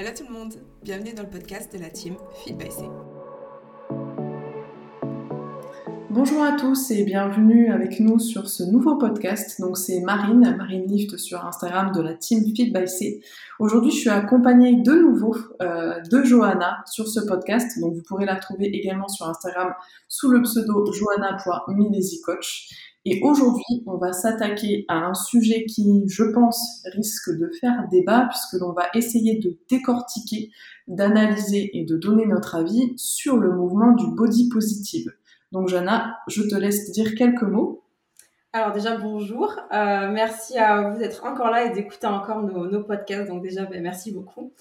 Hello tout le monde, bienvenue dans le podcast de la team Feed by C. Bonjour à tous et bienvenue avec nous sur ce nouveau podcast. Donc c'est Marine, Marine Lift sur Instagram de la team Feed by C. Aujourd'hui je suis accompagnée de nouveau euh, de Johanna sur ce podcast. Donc vous pourrez la retrouver également sur Instagram sous le pseudo johanna.milesicoach. Et aujourd'hui, on va s'attaquer à un sujet qui, je pense, risque de faire débat puisque l'on va essayer de décortiquer, d'analyser et de donner notre avis sur le mouvement du body positive. Donc, Jana, je te laisse dire quelques mots. Alors déjà bonjour, euh, merci à vous d'être encore là et d'écouter encore nos, podcasts. Donc déjà ben, merci beaucoup.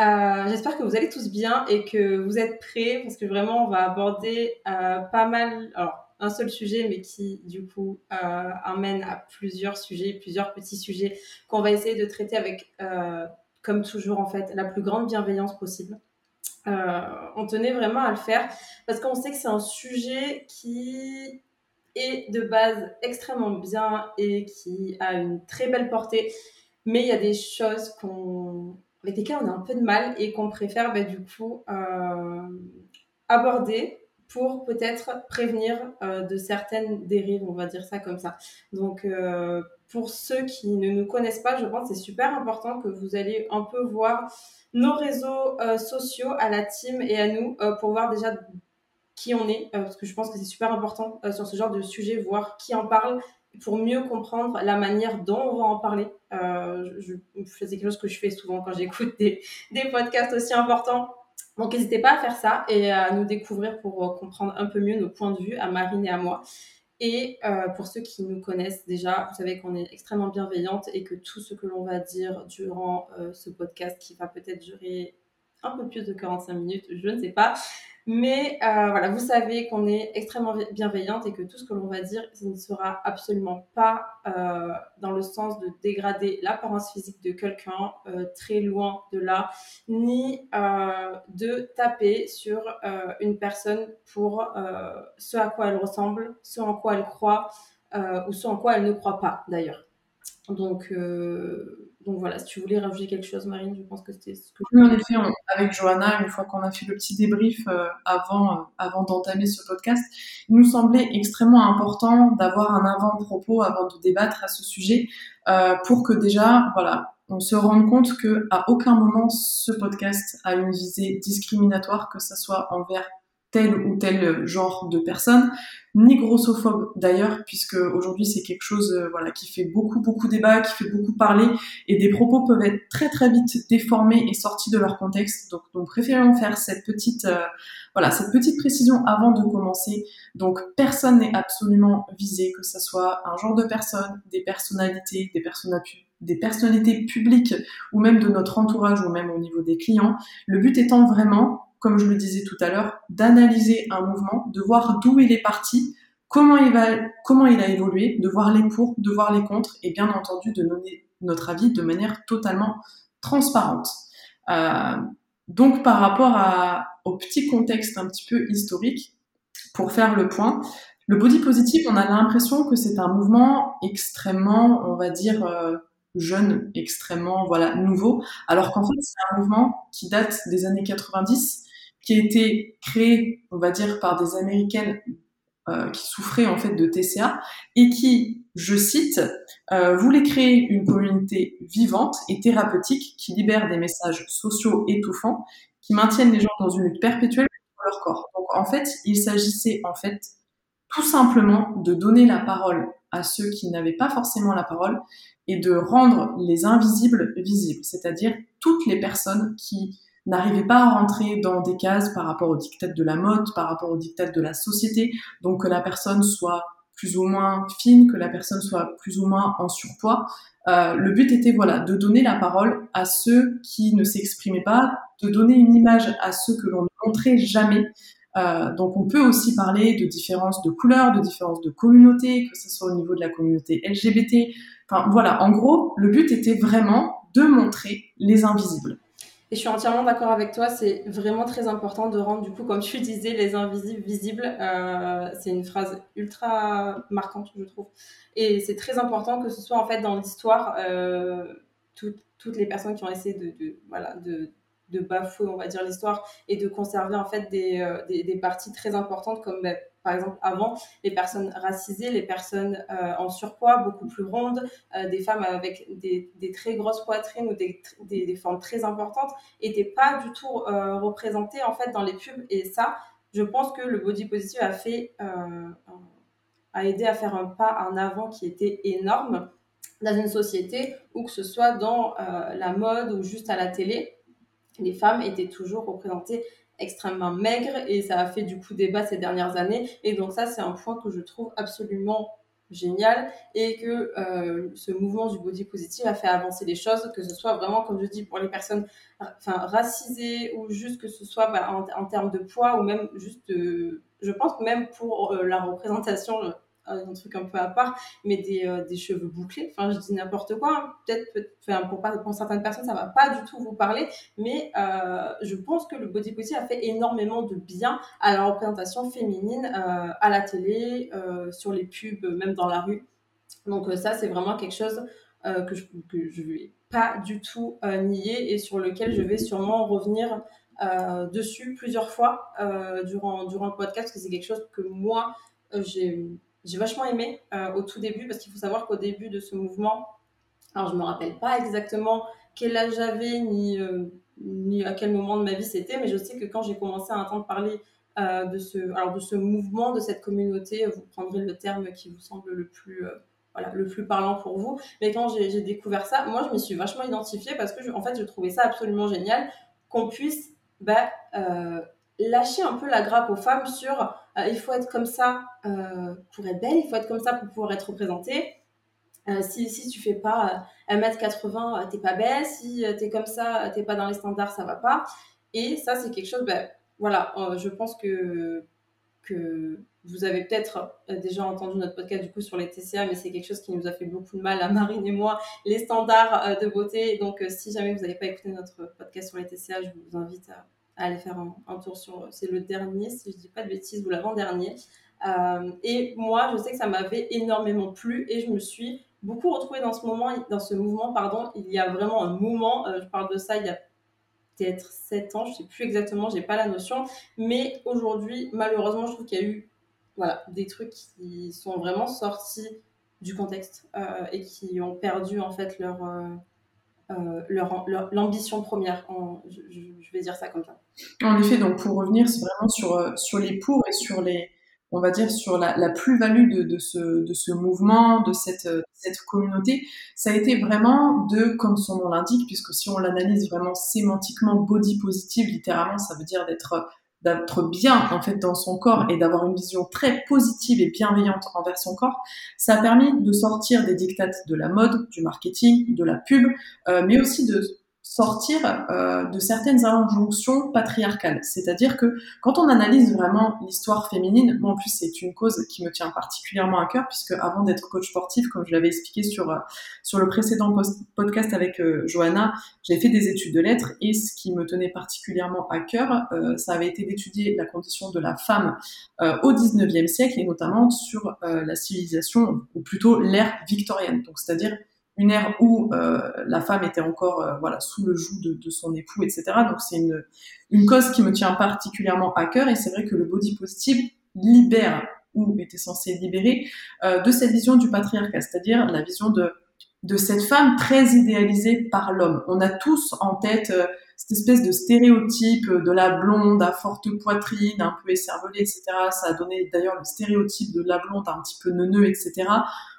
Euh, j'espère que vous allez tous bien et que vous êtes prêts parce que vraiment on va aborder euh, pas mal. Alors un seul sujet, mais qui du coup euh, amène à plusieurs sujets, plusieurs petits sujets qu'on va essayer de traiter avec, euh, comme toujours en fait, la plus grande bienveillance possible. Euh, on tenait vraiment à le faire parce qu'on sait que c'est un sujet qui est de base extrêmement bien et qui a une très belle portée, mais il y a des choses qu'on avec lesquelles on a un peu de mal et qu'on préfère bah, du coup aborder pour peut-être prévenir euh, de certaines dérives, on va dire ça comme ça. Donc, euh, pour ceux qui ne nous connaissent pas, je pense que c'est super important que vous allez un peu voir nos réseaux euh, sociaux à la team et à nous pour voir déjà qui on est, parce que je pense que c'est super important sur ce genre de sujet, voir qui en parle pour mieux comprendre la manière dont on va en parler. je, c'est quelque chose que je fais souvent quand j'écoute des, des podcasts aussi importants donc n'hésitez pas à faire ça et à nous découvrir pour euh, comprendre un peu mieux nos points de vue à Marine et à moi. Et euh, pour ceux qui nous connaissent déjà, vous savez qu'on est extrêmement bienveillante et que tout ce que l'on va dire durant euh, ce podcast, qui va peut-être durer un peu plus de 45 minutes, je ne sais pas, mais euh, voilà, vous savez qu'on est extrêmement bienveillante et que tout ce que l'on va dire, ce ne sera absolument pas euh, dans le sens de dégrader l'apparence physique de quelqu'un, euh, très loin de là, ni de taper sur une personne pour ce à quoi elle ressemble, ce en quoi elle croit ou ce en quoi elle ne croit pas d'ailleurs. Donc, donc voilà, si tu voulais rajouter quelque chose, Marine, je pense que c'était ce que. Oui, en effet, avec Johanna, une fois qu'on a fait le petit débrief euh, avant, euh, avant d'entamer ce podcast, il nous semblait extrêmement important d'avoir un avant-propos avant de débattre à ce sujet, euh, pour que déjà, voilà, on se rende compte que à aucun moment ce podcast a une visée discriminatoire, que ce soit envers tel ou tel genre de personne, ni grossophobe d'ailleurs, puisque aujourd'hui c'est quelque chose euh, voilà qui fait beaucoup beaucoup débat, qui fait beaucoup parler, et des propos peuvent être très très vite déformés et sortis de leur contexte. Donc, donc préférons faire cette petite euh, voilà cette petite précision avant de commencer. Donc personne n'est absolument visé, que ce soit un genre de personne, des personnalités des personnalités publiques ou même de notre entourage ou même au niveau des clients. Le but étant vraiment comme je le disais tout à l'heure, d'analyser un mouvement, de voir d'où il est parti, comment il, va, comment il a évolué, de voir les pour, de voir les contre, et bien entendu de donner notre avis de manière totalement transparente. Euh, donc par rapport à, au petit contexte un petit peu historique, pour faire le point, le body positive, on a l'impression que c'est un mouvement extrêmement, on va dire, euh, jeune, extrêmement voilà nouveau, alors qu'en fait c'est un mouvement qui date des années 90 qui a été créé, on va dire, par des Américaines euh, qui souffraient en fait de TCA et qui, je cite, euh, voulait créer une communauté vivante et thérapeutique qui libère des messages sociaux étouffants, qui maintiennent les gens dans une lutte perpétuelle pour leur corps. Donc en fait, il s'agissait en fait tout simplement de donner la parole à ceux qui n'avaient pas forcément la parole et de rendre les invisibles visibles, c'est-à-dire toutes les personnes qui n'arrivait pas à rentrer dans des cases par rapport au dictat de la mode, par rapport au dictat de la société, donc que la personne soit plus ou moins fine, que la personne soit plus ou moins en surpoids. Euh, le but était voilà de donner la parole à ceux qui ne s'exprimaient pas, de donner une image à ceux que l'on ne montrait jamais. Euh, donc on peut aussi parler de différences de couleurs, de différences de communauté, que ce soit au niveau de la communauté LGBT. Enfin voilà, en gros, le but était vraiment de montrer les invisibles. Et je suis entièrement d'accord avec toi, c'est vraiment très important de rendre, du coup, comme tu disais, les invisibles visibles. Euh, c'est une phrase ultra marquante, je trouve. Et c'est très important que ce soit, en fait, dans l'histoire, euh, toutes les personnes qui ont essayé de, voilà, de bafouer, on va dire, l'histoire et de conserver en fait des, euh, des, parties très importantes comme ben, par exemple avant les personnes racisées, les personnes euh, en surpoids beaucoup plus rondes, euh, des femmes avec des, très grosses poitrines ou des, formes très importantes n'étaient pas du tout représentées en fait dans les pubs. Et ça, je pense que le body positive a fait a aidé à faire un pas en avant qui était énorme dans une société ou que ce soit dans la mode ou juste à la télé les femmes étaient toujours représentées extrêmement maigres et ça a fait du coup débat ces dernières années. Et donc ça, c'est un point que je trouve absolument génial et que euh, ce mouvement du body positive a fait avancer les choses, que ce soit vraiment, comme je dis, pour les personnes enfin, racisées ou juste que ce soit bah, en, termes de poids ou même juste, je pense même pour euh, la représentation un truc un peu à part, mais des, euh, des cheveux bouclés. Enfin, je dis n'importe quoi. Hein. Peut-être, peut enfin, pour, certaines personnes, ça va pas du tout vous parler, mais euh, je pense que le body positive a fait énormément de bien à la représentation féminine euh, à la télé, sur les pubs, même dans la rue. Donc ça, c'est vraiment quelque chose que je que je vais pas du tout nier et sur lequel je vais sûrement revenir dessus plusieurs fois durant durant le podcast parce que c'est quelque chose que moi j'ai j'ai vachement aimé euh, au tout début parce qu'il faut savoir qu'au début de ce mouvement, alors je me rappelle pas exactement quel âge j'avais ni, euh, ni à quel moment de ma vie c'était, mais je sais que quand j'ai commencé à entendre parler euh, de, ce, alors de ce mouvement, de cette communauté, vous prendrez le terme qui vous semble le plus, voilà, le plus parlant pour vous. Mais quand j'ai découvert ça, moi je me suis vachement identifiée parce que je, en fait je trouvais ça absolument génial qu'on puisse bah, lâcher un peu la grappe aux femmes sur euh, il faut être comme ça euh, pour être belle, il faut être comme ça pour pouvoir être représentée. Euh, si, si tu fais pas 1m80, t'es pas belle. Si t'es comme ça, t'es pas dans les standards, ça va pas. Et ça, c'est quelque chose, ben, voilà, je pense que, que vous avez peut-être déjà entendu notre podcast du coup sur les TCA, mais c'est quelque chose qui nous a fait beaucoup de mal à Marine et moi, les standards de beauté. Donc, si jamais vous n'avez pas écouté notre podcast sur les TCA, je vous invite à, aller faire un, tour sur. C'est le dernier, si je dis pas de bêtises, ou l'avant-dernier. Euh, et moi, je sais que ça m'avait énormément plu et je me suis beaucoup retrouvée dans ce moment, dans ce mouvement, pardon. Il y a vraiment un moment, euh, je parle de ça il y a peut-être 7 ans, je sais plus exactement, j'ai pas la notion. Mais aujourd'hui, malheureusement, je trouve qu'il y a eu voilà, des trucs qui sont vraiment sortis du contexte euh, et qui ont perdu en fait leur euh, leur, l'ambition première. je, vais dire ça comme ça. En effet, donc pour revenir, c'est vraiment sur, euh, sur les pour et sur les, on va dire sur la, la plus-value de, de, ce, de ce mouvement, de cette, cette communauté, ça a été vraiment de, comme son nom l'indique, puisque si on l'analyse vraiment sémantiquement, body positive, littéralement, ça veut dire d'être d'être bien en fait dans son corps et d'avoir une vision très positive et bienveillante envers son corps, ça a permis de sortir des dictates de la mode, du marketing, de la pub, euh, mais aussi de sortir euh, de certaines injonctions patriarcales. C'est-à-dire que quand on analyse vraiment l'histoire féminine, moi en plus c'est une cause qui me tient particulièrement à cœur puisque avant d'être coach sportif, comme je l'avais expliqué sur euh, sur le précédent podcast avec euh, Johanna, j'ai fait des études de lettres et ce qui me tenait particulièrement à cœur, euh, ça avait été d'étudier la condition de la femme au 19e siècle et notamment sur la civilisation ou plutôt l'ère victorienne. Donc c'est-à-dire une ère où euh, la femme était encore euh, voilà sous le joug de, son époux, etc. Donc c'est une, une cause qui me tient particulièrement à cœur et c'est vrai que le body positive libère ou était censé libérer euh, de cette vision du patriarcat, c'est-à-dire la vision de de cette femme très idéalisée par l'homme. On a tous en tête cette espèce de stéréotype de la blonde à forte poitrine, un peu écervelée, etc. Ça a donné d'ailleurs le stéréotype de la blonde un petit peu neuneux, etc.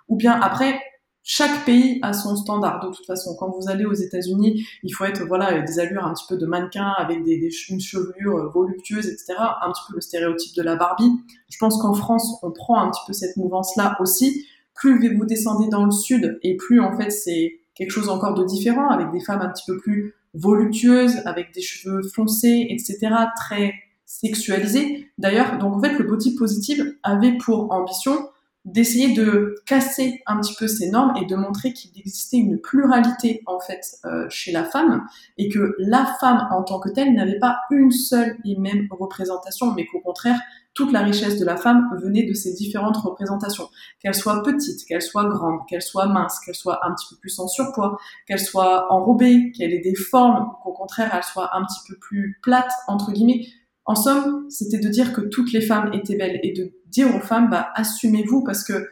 Ou bien après, chaque pays a son standard de toute façon. Quand vous allez aux États-Unis, il faut être voilà des allures un petit peu de mannequin avec des, des une chevelure euh, voluptueuse, etc. Un petit peu le stéréotype de la Barbie. Je pense qu'en France, on prend un petit peu cette mouvance-là aussi. Plus vous descendez dans le sud, et plus en fait c'est quelque chose encore de différent, avec des femmes un petit peu plus voluptueuses, avec des cheveux foncés, etc. Très sexualisés. D'ailleurs, donc en fait, le body positive avait pour ambition d'essayer de casser un petit peu ces normes et de montrer qu'il existait une pluralité en fait euh, chez la femme et que la femme en tant que telle n'avait pas une seule et même représentation mais qu'au contraire toute la richesse de la femme venait de ces différentes représentations. Qu'elle soit petite, qu'elle soit grande, qu'elle soit mince, qu'elle soit un petit peu plus en surpoids, qu'elle soit enrobée, qu'elle ait des formes, qu'au contraire elle soit un petit peu plus plate, entre guillemets. En somme, c'était de dire que toutes les femmes étaient belles et de dire aux femmes, bah, assumez-vous parce que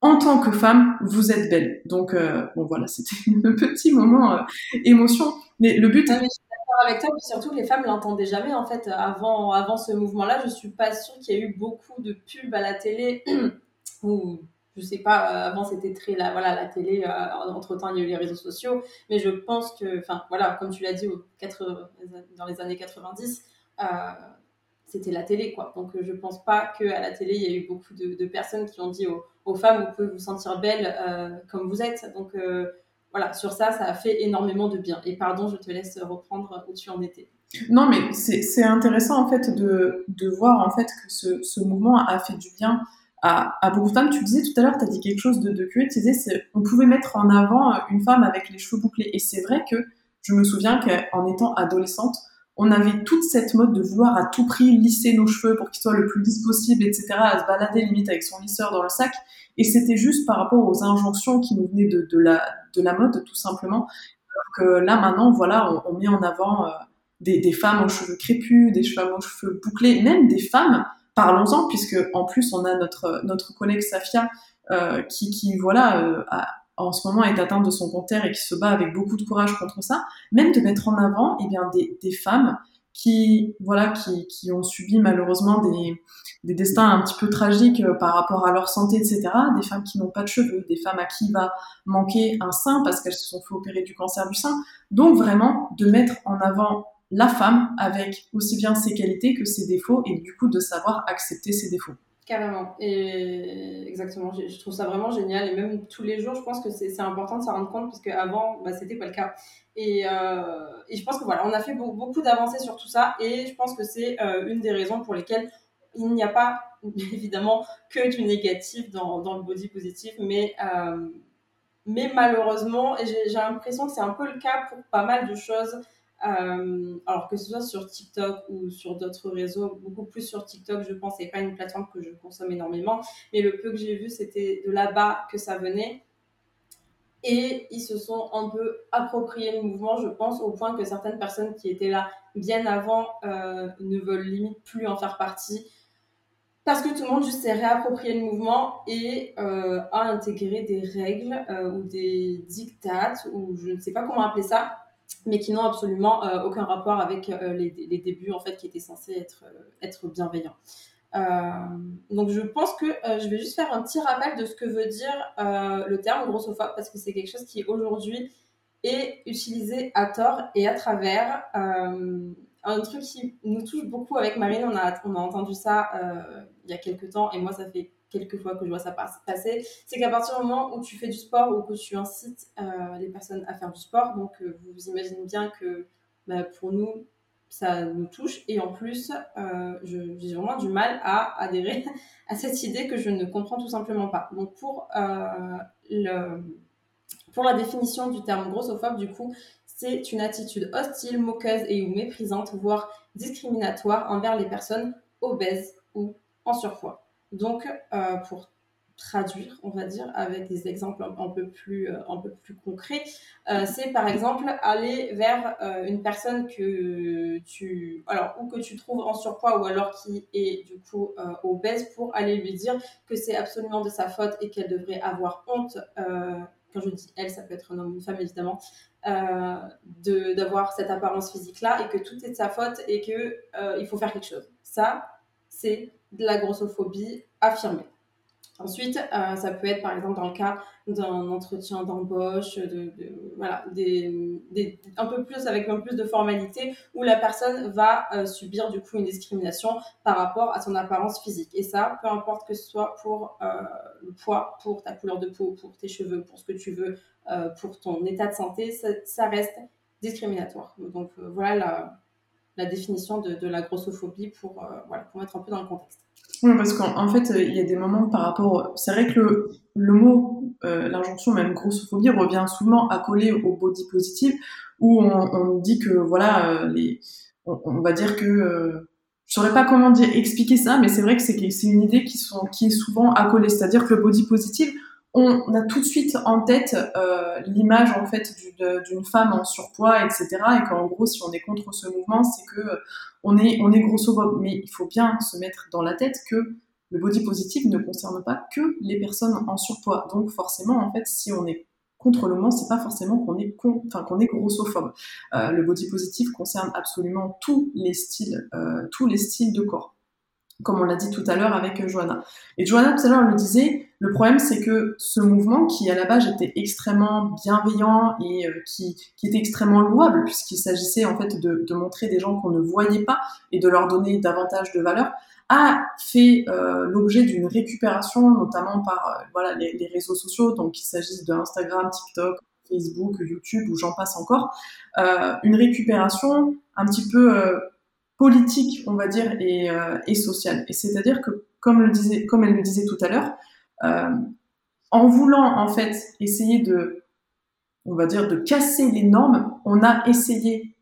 en tant que femme, vous êtes belle. Donc, euh, bon voilà, c'était un petit moment euh, émotion. Mais le but. Ah, je suis d'accord avec toi, puis surtout les femmes l'entendaient jamais en fait. Avant, avant ce mouvement-là, je suis pas sûre qu'il y a eu beaucoup de pubs à la télé ou je sais pas. Euh, avant, c'était très la voilà la télé. entre temps, il y a eu les réseaux sociaux, mais je pense que, enfin voilà, comme tu l'as dit, dans les années 90 c'était la télé, quoi. Donc, euh, je pense pas qu'à la télé, il y a eu beaucoup de, personnes qui ont dit aux, femmes, vous pouvez vous sentir belle euh, comme vous êtes. Donc, euh, voilà, sur ça, ça a fait énormément de bien. Et pardon, je te laisse reprendre où tu en étais. Non, mais c'est intéressant, en fait, de, de, voir, en fait, que ce, ce mouvement a fait du bien à, beaucoup de femmes. Tu disais tout à l'heure, tu as dit quelque chose de, de curieux, tu disais, on pouvait mettre en avant une femme avec les cheveux bouclés. Et c'est vrai que je me souviens qu'en étant adolescente, on avait toute cette mode de vouloir à tout prix lisser nos cheveux pour qu'ils soient le plus lisse possible, etc., à se balader limite avec son lisseur dans le sac. Et c'était juste par rapport aux injonctions qui nous venaient de, de, la, de la mode, tout simplement. Alors que là, maintenant, voilà, on, on met en avant euh, des, des, femmes aux cheveux crépus, des femmes aux cheveux bouclés, même des femmes, parlons-en, puisque en plus, on a notre, notre collègue Safia euh, qui, qui, voilà, euh, a, en ce moment est atteinte de son cancer et qui se bat avec beaucoup de courage contre ça, même de mettre en avant eh bien, des, des femmes qui, voilà, qui, qui, ont subi malheureusement des, des destins un petit peu tragiques euh, par rapport à leur santé, etc. Des femmes qui n'ont pas de cheveux, des femmes à qui va manquer un sein parce qu'elles se sont fait opérer du cancer du sein. Donc vraiment, de mettre en avant la femme avec aussi bien ses qualités que ses défauts et du coup de savoir accepter ses défauts. Carrément. Et exactement, je, trouve ça vraiment génial. Et même tous les jours, je pense que c'est important de s'en rendre compte, parce qu'avant, bah, c'était pas le cas. Et, euh, et, je pense que voilà, on a fait beaucoup, d'avancées sur tout ça. Et je pense que c'est euh, une des raisons pour lesquelles il n'y a pas, évidemment, que du négatif dans, dans le body positif. Mais, euh, mais malheureusement, j'ai l'impression que c'est un peu le cas pour pas mal de choses euh, alors que ce soit sur TikTok ou sur d'autres réseaux, beaucoup plus sur TikTok, je pense, c'est pas une plateforme que je consomme énormément, mais le peu que j'ai vu, c'était de là-bas que ça venait. Et ils se sont un peu appropriés le mouvement, je pense, au point que certaines personnes qui étaient là bien avant euh, ne veulent limite plus en faire partie. Parce que tout le monde juste s'est réapproprié le mouvement et euh, a intégré des règles ou des dictates, ou je ne sais pas comment appeler ça, mais qui n'ont absolument euh, aucun rapport avec euh, les, les, débuts en fait qui étaient censés être, euh, être bienveillants. donc je pense que je vais juste faire un petit rappel de ce que veut dire le terme grossophobe parce que c'est quelque chose qui aujourd'hui est utilisé à tort et à travers. un truc qui nous touche beaucoup avec Marine, on a, on a entendu ça il y a quelques temps et moi ça fait quelques fois que je vois ça passer, c'est qu'à partir du moment où tu fais du sport ou que tu incites euh, les personnes à faire du sport, donc euh, vous imaginez bien que bah, pour nous, ça nous touche. Et en plus, euh, j'ai vraiment du mal à adhérer à cette idée que je ne comprends tout simplement pas. Donc pour, pour la définition du terme grossophobe, du coup, c'est une attitude hostile, moqueuse et ou méprisante, voire discriminatoire envers les personnes obèses ou en surpoids. Donc, euh, pour traduire, on va dire, avec des exemples un, peu plus, euh, peu plus concrets, euh, c'est par exemple aller vers une personne que tu, alors, ou que tu trouves en surpoids ou alors qui est du coup obèse pour aller lui dire que c'est absolument de sa faute et qu'elle devrait avoir honte. quand je dis elle, ça peut être un homme ou une femme évidemment, d'avoir cette apparence physique-là et que tout est de sa faute et que il faut faire quelque chose. Ça, c'est de la grossophobie affirmée. Ensuite, euh, ça peut être par exemple dans le cas d'un entretien d'embauche, de, voilà, un peu plus avec un peu plus de formalité, où la personne va euh, subir du coup une discrimination par rapport à son apparence physique. Et ça, peu importe que ce soit pour euh, le poids, pour ta couleur de peau, pour tes cheveux, pour ce que tu veux, pour ton état de santé, ça, reste discriminatoire. Donc voilà la, la définition de, de la grossophobie pour, voilà, pour mettre un peu dans le contexte. Oui, parce qu'en fait, euh, il y a des moments par rapport. C'est vrai que le, le mot, euh, l'injonction même grossophobie revient souvent accolé au body positive, où on, dit que voilà, euh, les, on, va dire que je saurais pas comment dire expliquer ça, mais c'est vrai que c'est c'est une idée qui sont qui est souvent accolée, c'est-à-dire que le body positive, on a tout de suite en tête euh, l'image en fait d'une femme en surpoids, etc. Et qu'en gros, si on est contre ce mouvement, c'est que on est on est. Mais il faut bien se mettre dans la tête que le body positive ne concerne pas que les personnes en surpoids. Donc forcément, en fait, si on est contre le ce c'est pas forcément qu'on est enfin qu'on est grossophobe. Euh, le body positive concerne absolument tous les styles, euh, tous les styles de corps, comme on l'a dit tout à l'heure avec euh, Johanna. Et Johanna tout à l'heure le disait, le problème c'est que ce mouvement qui à la base était extrêmement bienveillant et qui, qui, était extrêmement louable puisqu'il s'agissait en fait de, montrer des gens qu'on ne voyait pas et de leur donner davantage de valeur, a fait euh, l'objet d'une récupération, notamment par euh, voilà les, réseaux sociaux, donc qu'il s'agisse de Instagram, TikTok, Facebook, YouTube ou j'en passe encore, euh, une récupération un petit peu euh, politique, on va dire, et, euh, sociale. Et c'est-à-dire que, comme elle le disait tout à l'heure, en voulant en fait essayer de, on va dire, de casser les normes, on a essayé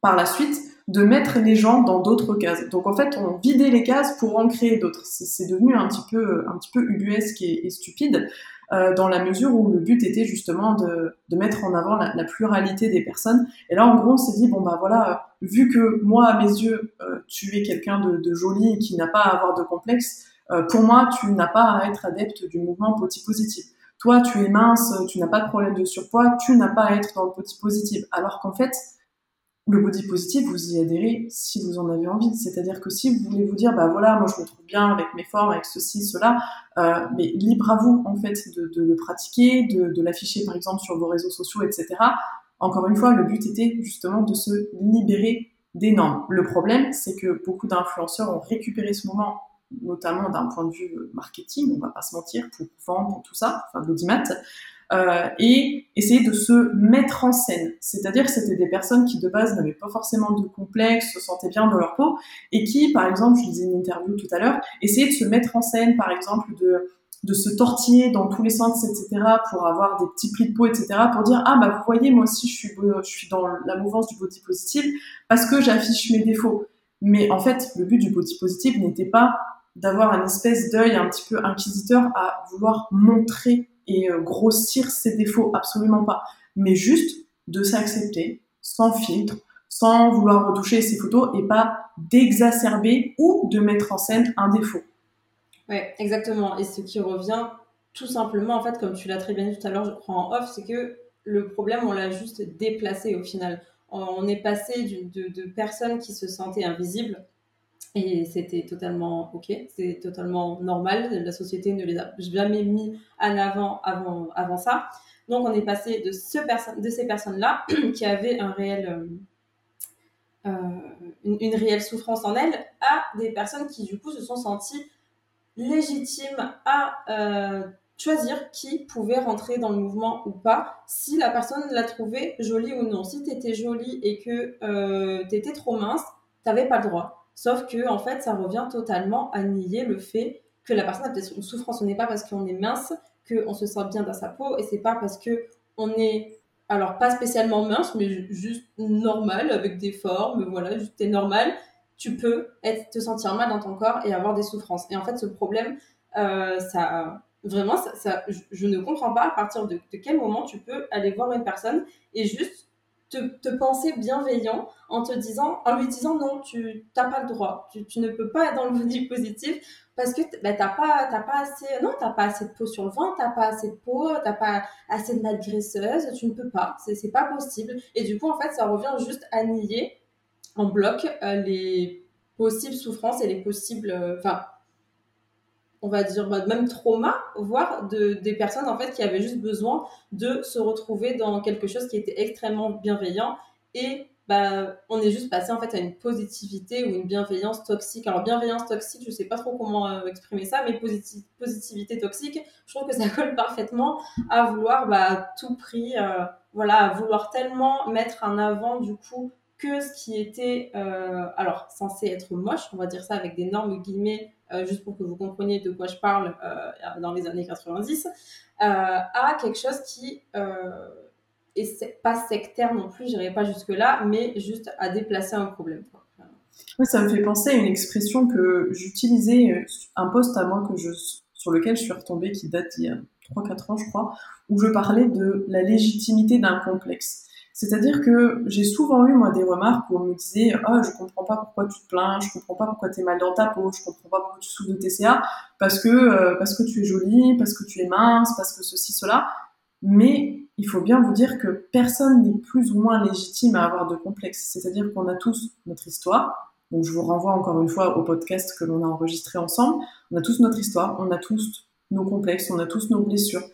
par la suite de mettre les gens dans d'autres cases. Donc en fait, on vidait les cases pour en créer d'autres. C'est devenu un petit peu, ubuesque et, stupide euh, dans la mesure où le but était justement de, mettre en avant la, pluralité des personnes. Et là, en gros, on s'est dit bon bah voilà, vu que moi à mes yeux, euh, tu es quelqu'un de, joli qui n'a pas à avoir de complexe, euh, pour moi, tu n'as pas à être adepte du mouvement petit positif. Toi, tu es mince, tu n'as pas de problème de surpoids, tu n'as pas à être dans le petit positif. Alors qu'en fait, le body positif, vous y adhérez si vous en avez envie. C'est-à-dire que si vous voulez vous dire, bah voilà, moi je me trouve bien avec mes formes, avec ceci, cela, euh, mais libre à vous en fait de, le pratiquer, de l'afficher par exemple sur vos réseaux sociaux, etc. Encore une fois, le but était justement de se libérer des normes. Le problème, c'est que beaucoup d'influenceurs ont récupéré ce moment, notamment d'un point de vue marketing, on va pas se mentir, pour vendre tout ça, enfin l'audimat, euh, et essayer de se mettre en scène. C'est-à-dire que c'était des personnes qui de base n'avaient pas forcément de complexe, se sentaient bien dans leur peau, et qui, par exemple, je disais une interview tout à l'heure, essayaient de se mettre en scène, par exemple, de de se tortiller dans tous les sens, etc., pour avoir des petits plis de peau, etc., pour dire ah bah vous voyez moi aussi je suis je suis dans la mouvance du body positive parce que j'affiche mes défauts. Mais en fait le but du body positive n'était pas d'avoir un espèce d'œil un petit peu inquisiteur à vouloir montrer et euh, grossir ses défauts, absolument pas. Mais juste de s'accepter sans filtre, sans vouloir retoucher ses photos et pas d'exacerber ou de mettre en scène un défaut. Ouais, exactement. Et ce qui revient tout simplement, en fait, comme tu l'as très bien dit tout à l'heure, je crois en off, c'est que le problème, on l'a juste déplacé au final. On est passé de, de personnes qui se sentaient invisibles et c'était totalement OK, c'est totalement normal. La société ne les a jamais mis en avant avant, avant ça. Donc on est passé de, ce de ces personnes-là qui avaient euh, euh, une, réelle souffrance en elles à des personnes qui du coup se sont senties légitimes à euh, choisir qui pouvait rentrer dans le mouvement ou pas, si la personne l'a trouvé jolie ou non. Si tu étais jolie et que euh, tu étais trop mince, tu n'avais pas le droit. Sauf que, en fait, ça revient totalement à nier le fait que la personne a peut-être une souffrance. Ce n'est pas parce qu'on est mince qu'on se sent bien dans sa peau et c'est pas parce que on est, alors pas spécialement mince, mais juste normal avec des formes, voilà, juste t'es normal. Tu peux te sentir mal dans ton corps et avoir des souffrances. Et en fait, ce problème, euh, ça, vraiment, ça, je, ne comprends pas à partir de quel moment tu peux aller voir une personne et juste te, penser bienveillant en te disant, en lui disant non, tu n'as pas le droit, tu, ne peux pas être dans le body positif parce que bah, t'as pas, pas assez, non, t'as pas assez de peau sur le ventre, t'as pas assez de peau, t'as pas assez de graisseuse, tu ne peux pas, c'est pas possible. Et du coup, en fait, ça revient juste à nier en bloc euh, les possibles souffrances et les possibles, euh, enfin, on va dire bah, même trauma, voire de, des personnes en fait qui avaient juste besoin de se retrouver dans quelque chose qui était extrêmement bienveillant et bah, on est juste passé en fait à une positivité ou une bienveillance toxique. Alors bienveillance toxique, je sais pas trop comment euh, exprimer ça, mais positivité toxique, je trouve que ça colle parfaitement à vouloir bah, tout prix, euh, voilà, à vouloir tellement mettre en avant du coup que ce qui était euh, alors censé être moche, on va dire ça avec d'énormes guillemets euh, juste pour que vous compreniez de quoi je parle euh, dans les années 90, euh, à quelque chose qui est pas sectaire non plus, je n'irai pas jusque-là, mais juste à déplacer un problème. Ça me fait penser à une expression que j'utilisais, un poste à moi que je, sur lequel je suis retombée, qui date d'il y a 3-4 ans, je crois, où je parlais de la légitimité d'un complexe. C'est-à-dire que j'ai souvent eu, moi, des remarques où on me disait « Oh, je comprends pas pourquoi tu te plains, je comprends pas pourquoi tu es mal dans ta peau, je comprends pas pourquoi tu souffres de TCA, parce que, euh, que tu es jolie, parce que tu es mince, parce que ceci, cela. » Mais il faut bien vous dire que personne n'est plus ou moins légitime à avoir de complexe. C'est-à-dire qu'on a tous notre histoire. Je vous renvoie encore une fois au podcast que l'on a enregistré ensemble. On a tous notre histoire, on a tous nos complexes, on a tous nos blessures.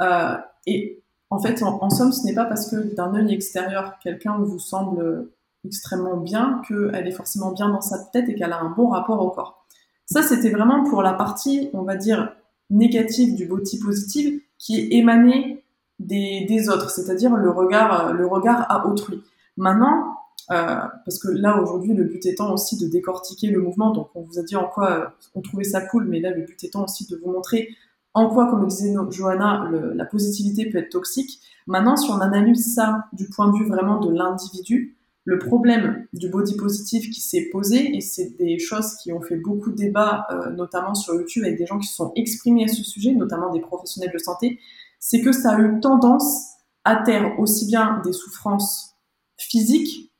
Euh, et en fait, en, somme, ce n'est pas parce que d'un œil extérieur, quelqu'un vous semble extrêmement bien qu'elle est forcément bien dans sa tête et qu'elle a un bon rapport au corps. Ça, c'était vraiment pour la partie, on va dire, négative du body positive qui est émanée des, autres, c'est-à-dire le regard, le regard à autrui. Maintenant, euh, parce que là aujourd'hui le but étant aussi de décortiquer le mouvement, donc on vous a dit en quoi euh, on trouvait ça cool, mais là le but étant aussi de vous montrer en quoi, comme disait Johanna, la positivité peut être toxique? Maintenant, si on analyse ça du point de vue vraiment de l'individu, le problème du body positif qui s'est posé, et c'est des choses qui ont fait beaucoup de débats, euh, notamment sur YouTube, avec des gens qui se sont exprimés à ce sujet, notamment des professionnels de santé, c'est que ça a eu tendance à taire aussi bien des souffrances physiques,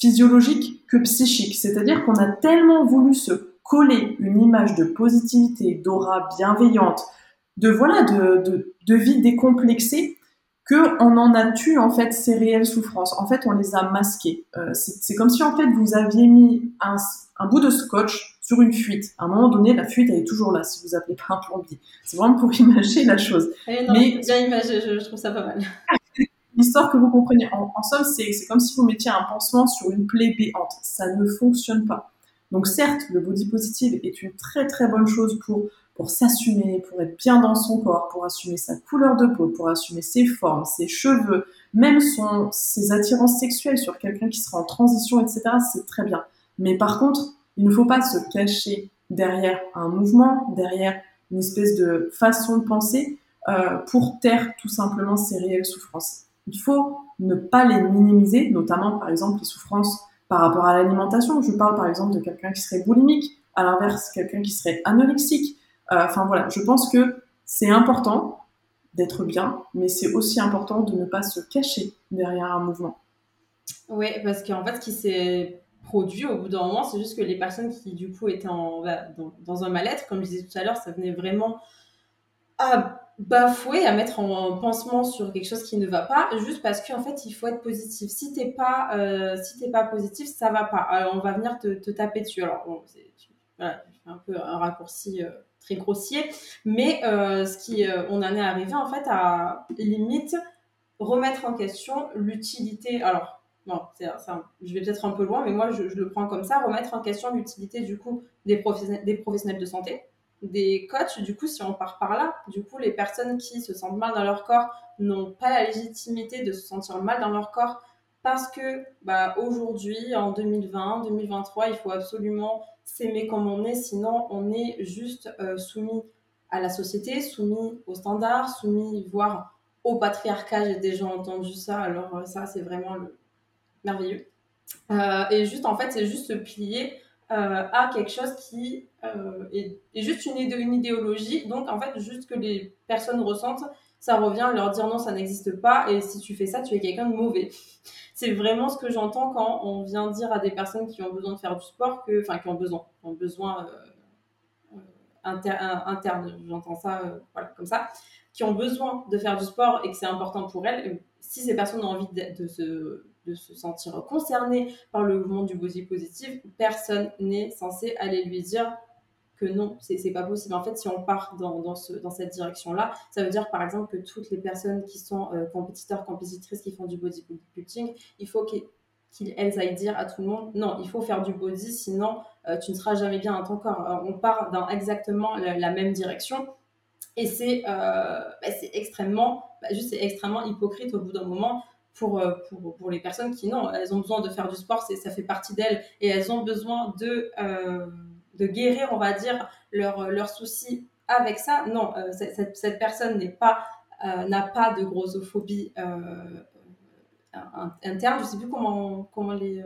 physiologiques que psychiques. C'est-à-dire qu'on a tellement voulu se coller une image de positivité, d'aura bienveillante, de voilà de, de, de vie décomplexée que on en a tué en fait ces réelles souffrances. En fait, on les a masquées. Euh, c'est comme si en fait vous aviez mis un, un, bout de scotch sur une fuite. À un moment donné, la fuite elle est toujours là. Si vous appelez pas un plombier, c'est vraiment pour imaginer la chose. Eh Mais bien imagé, je, je, trouve ça pas mal. Histoire que vous compreniez. En, en somme, c'est comme si vous mettiez un pansement sur une plaie béante. Ça ne fonctionne pas. Donc certes, le body positive est une très très bonne chose pour pour s'assumer, pour être bien dans son corps, pour assumer sa couleur de peau, pour assumer ses formes, ses cheveux, même son, ses attirances sexuelles sur quelqu'un qui sera en transition, etc. C'est très bien. Mais par contre, il ne faut pas se cacher derrière un mouvement, derrière une espèce de façon de penser euh, pour taire tout simplement ses réelles souffrances. Il faut ne pas les minimiser, notamment par exemple les souffrances par rapport à l'alimentation. Je parle par exemple de quelqu'un qui serait boulimique, à l'inverse quelqu'un qui serait anorexique, enfin voilà, je pense que c'est important d'être bien, mais c'est aussi important de ne pas se cacher derrière un mouvement. Oui, parce qu'en fait, ce qui s'est produit au bout d'un moment, c'est juste que les personnes qui, du coup, étaient en, bah, dans, un mal-être, comme je disais tout à l'heure, ça venait vraiment à bafouer, à mettre en pansement sur quelque chose qui ne va pas, juste parce qu'en fait, il faut être positif. Si t'es pas, euh, si pas positif, ça va pas. Alors, on va venir te, taper dessus. Alors, bon, voilà, je fais un peu un raccourci. Euh, très grossier. Mais euh, ce qui, euh, on en est arrivé en fait à limite remettre en question l'utilité. Alors, non, je vais peut-être un peu loin, mais moi je, le prends comme ça, remettre en question l'utilité du coup des professionnels de santé, des coachs. Du coup, si on part par là, du coup, les personnes qui se sentent mal dans leur corps n'ont pas la légitimité de se sentir mal dans leur corps parce que bah, aujourd'hui, en 2020, 2023, il faut absolument s'aimer comme on est, sinon on est juste euh, soumis à la société, soumis aux standards, soumis voire au patriarcat. J'ai déjà entendu ça, alors euh, ça c'est vraiment le... merveilleux. Euh, et juste en fait, c'est juste se plier à quelque chose qui est, juste une, idéologie. Donc en fait, juste que les personnes ressentent, ça revient à leur dire non, ça n'existe pas, et si tu fais ça, tu es quelqu'un de mauvais c'est vraiment ce que j'entends quand on vient dire à des personnes qui ont besoin de faire du sport, que, enfin qui ont besoin, ont besoin euh, euh, interne, j'entends ça euh, voilà, comme ça, qui ont besoin de faire du sport et que c'est important pour elles. Si ces personnes ont envie de, se, sentir concernées par le mouvement du body positif, personne n'est censé aller lui dire que non, c'est pas possible. En fait, si on part dans, dans, ce, dans cette direction-là, ça veut dire par exemple que toutes les personnes qui sont euh, compétiteurs, compétitrices, qui font du bodybuilding, il faut qu'elles aillent dire à tout le monde non, il faut faire du body, sinon euh, tu ne seras jamais bien dans ton corps. Euh, on part dans exactement la, même direction. Et c'est bah, extrêmement, bah, juste extrêmement hypocrite au bout d'un moment pour, pour, pour, les personnes qui, non, elles ont besoin de faire du sport, ça fait partie d'elles, et elles ont besoin de de guérir, on va dire, leurs leur soucis avec ça. Non, euh, cette, cette, personne n'est pas, euh, n'a pas de grossophobie euh, interne. Je sais plus comment, comment les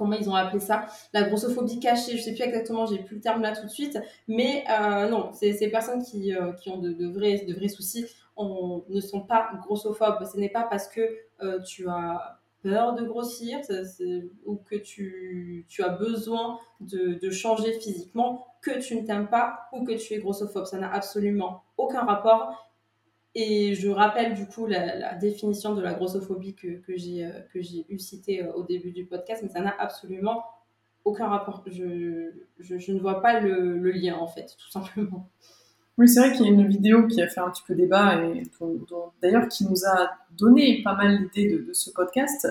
comment ils ont appelé ça, la grossophobie cachée, je sais plus exactement, j'ai plus le terme là tout de suite, mais euh, non, c'est ces personnes qui, euh, qui ont de, vrais, de vrais soucis on, ne sont pas grossophobes. Ce n'est pas parce que euh, tu as peur de grossir ou que tu, tu as besoin de, de, changer physiquement que tu ne t'aimes pas ou que tu es grossophobe. Ça n'a absolument aucun rapport. Et je rappelle du coup la, définition de la grossophobie que, que j'ai euh, eu citée euh, au début du podcast, mais ça n'a absolument aucun rapport. Je, je, ne vois pas le, lien en fait, tout simplement. Oui, c'est vrai qu'il y a une vidéo qui a fait un petit peu débat et d'ailleurs qui nous a donné pas mal l'idée de, de, ce podcast.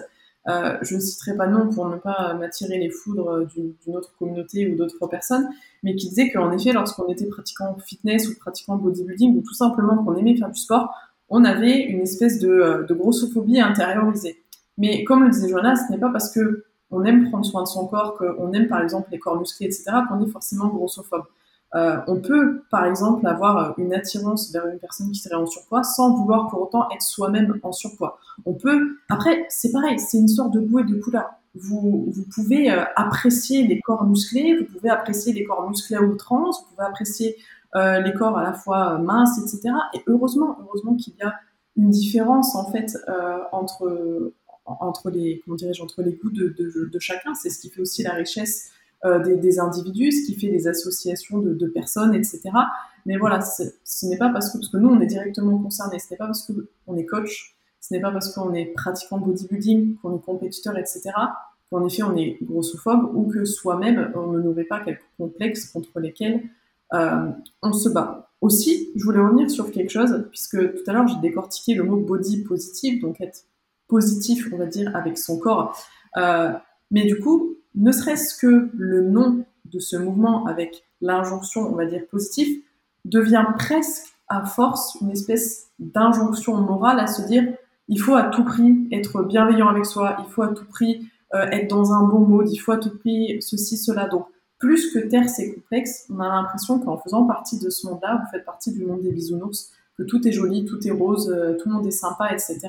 Euh, je ne citerai pas nom pour ne pas m'attirer les foudres d'une autre communauté ou d'autres personnes, mais qui disait qu'en effet, lorsqu'on était pratiquant fitness ou pratiquant bodybuilding ou tout simplement qu'on aimait faire du sport, on avait une espèce de, euh, de grossophobie intériorisée. Mais comme le disait Joanna, ce n'est pas parce que on aime prendre soin de son corps, qu'on aime par exemple les corps musclés, etc., qu'on est forcément grossophobe. Euh, on peut, par exemple, avoir euh, une attirance vers une personne qui serait en surpoids sans vouloir pour autant être soi-même en surpoids. On peut, après, c'est pareil, c'est une sorte de goût et de couleur. Vous, vous pouvez euh, apprécier les corps musclés, vous pouvez apprécier les corps musclés à outrance, vous pouvez apprécier les corps à la fois minces, etc. Et heureusement, heureusement qu'il y a une différence en fait entre entre les comment dirais-je entre les goûts de, chacun. C'est ce qui fait aussi la richesse des, des, individus, ce qui fait des associations de, de personnes, etc. Mais voilà, ce n'est pas parce que, parce que nous, on est directement concernés, ce n'est pas parce qu'on est coach, ce n'est pas parce qu'on est pratiquant bodybuilding, qu'on est compétiteur, etc., qu'en effet, on est grossophobe ou que soi-même, on ne nourrit pas quelques complexes contre lesquels euh, on se bat. Aussi, je voulais revenir sur quelque chose, puisque tout à l'heure, j'ai décortiqué le mot body positive, donc être positif, on va dire, avec son corps. Euh, mais du coup, ne serait-ce que le nom de ce mouvement avec l'injonction, on va dire, positive, devient presque à force une espèce d'injonction morale à se dire il faut à tout prix être bienveillant avec soi, il faut à tout prix euh, être dans un bon mode, il faut à tout prix ceci, cela. Donc, plus que taire ces complexes, on a l'impression qu'en faisant partie de ce monde-là, vous faites partie du monde des bisounours, que tout est joli, tout est rose, euh, tout le monde est sympa, etc.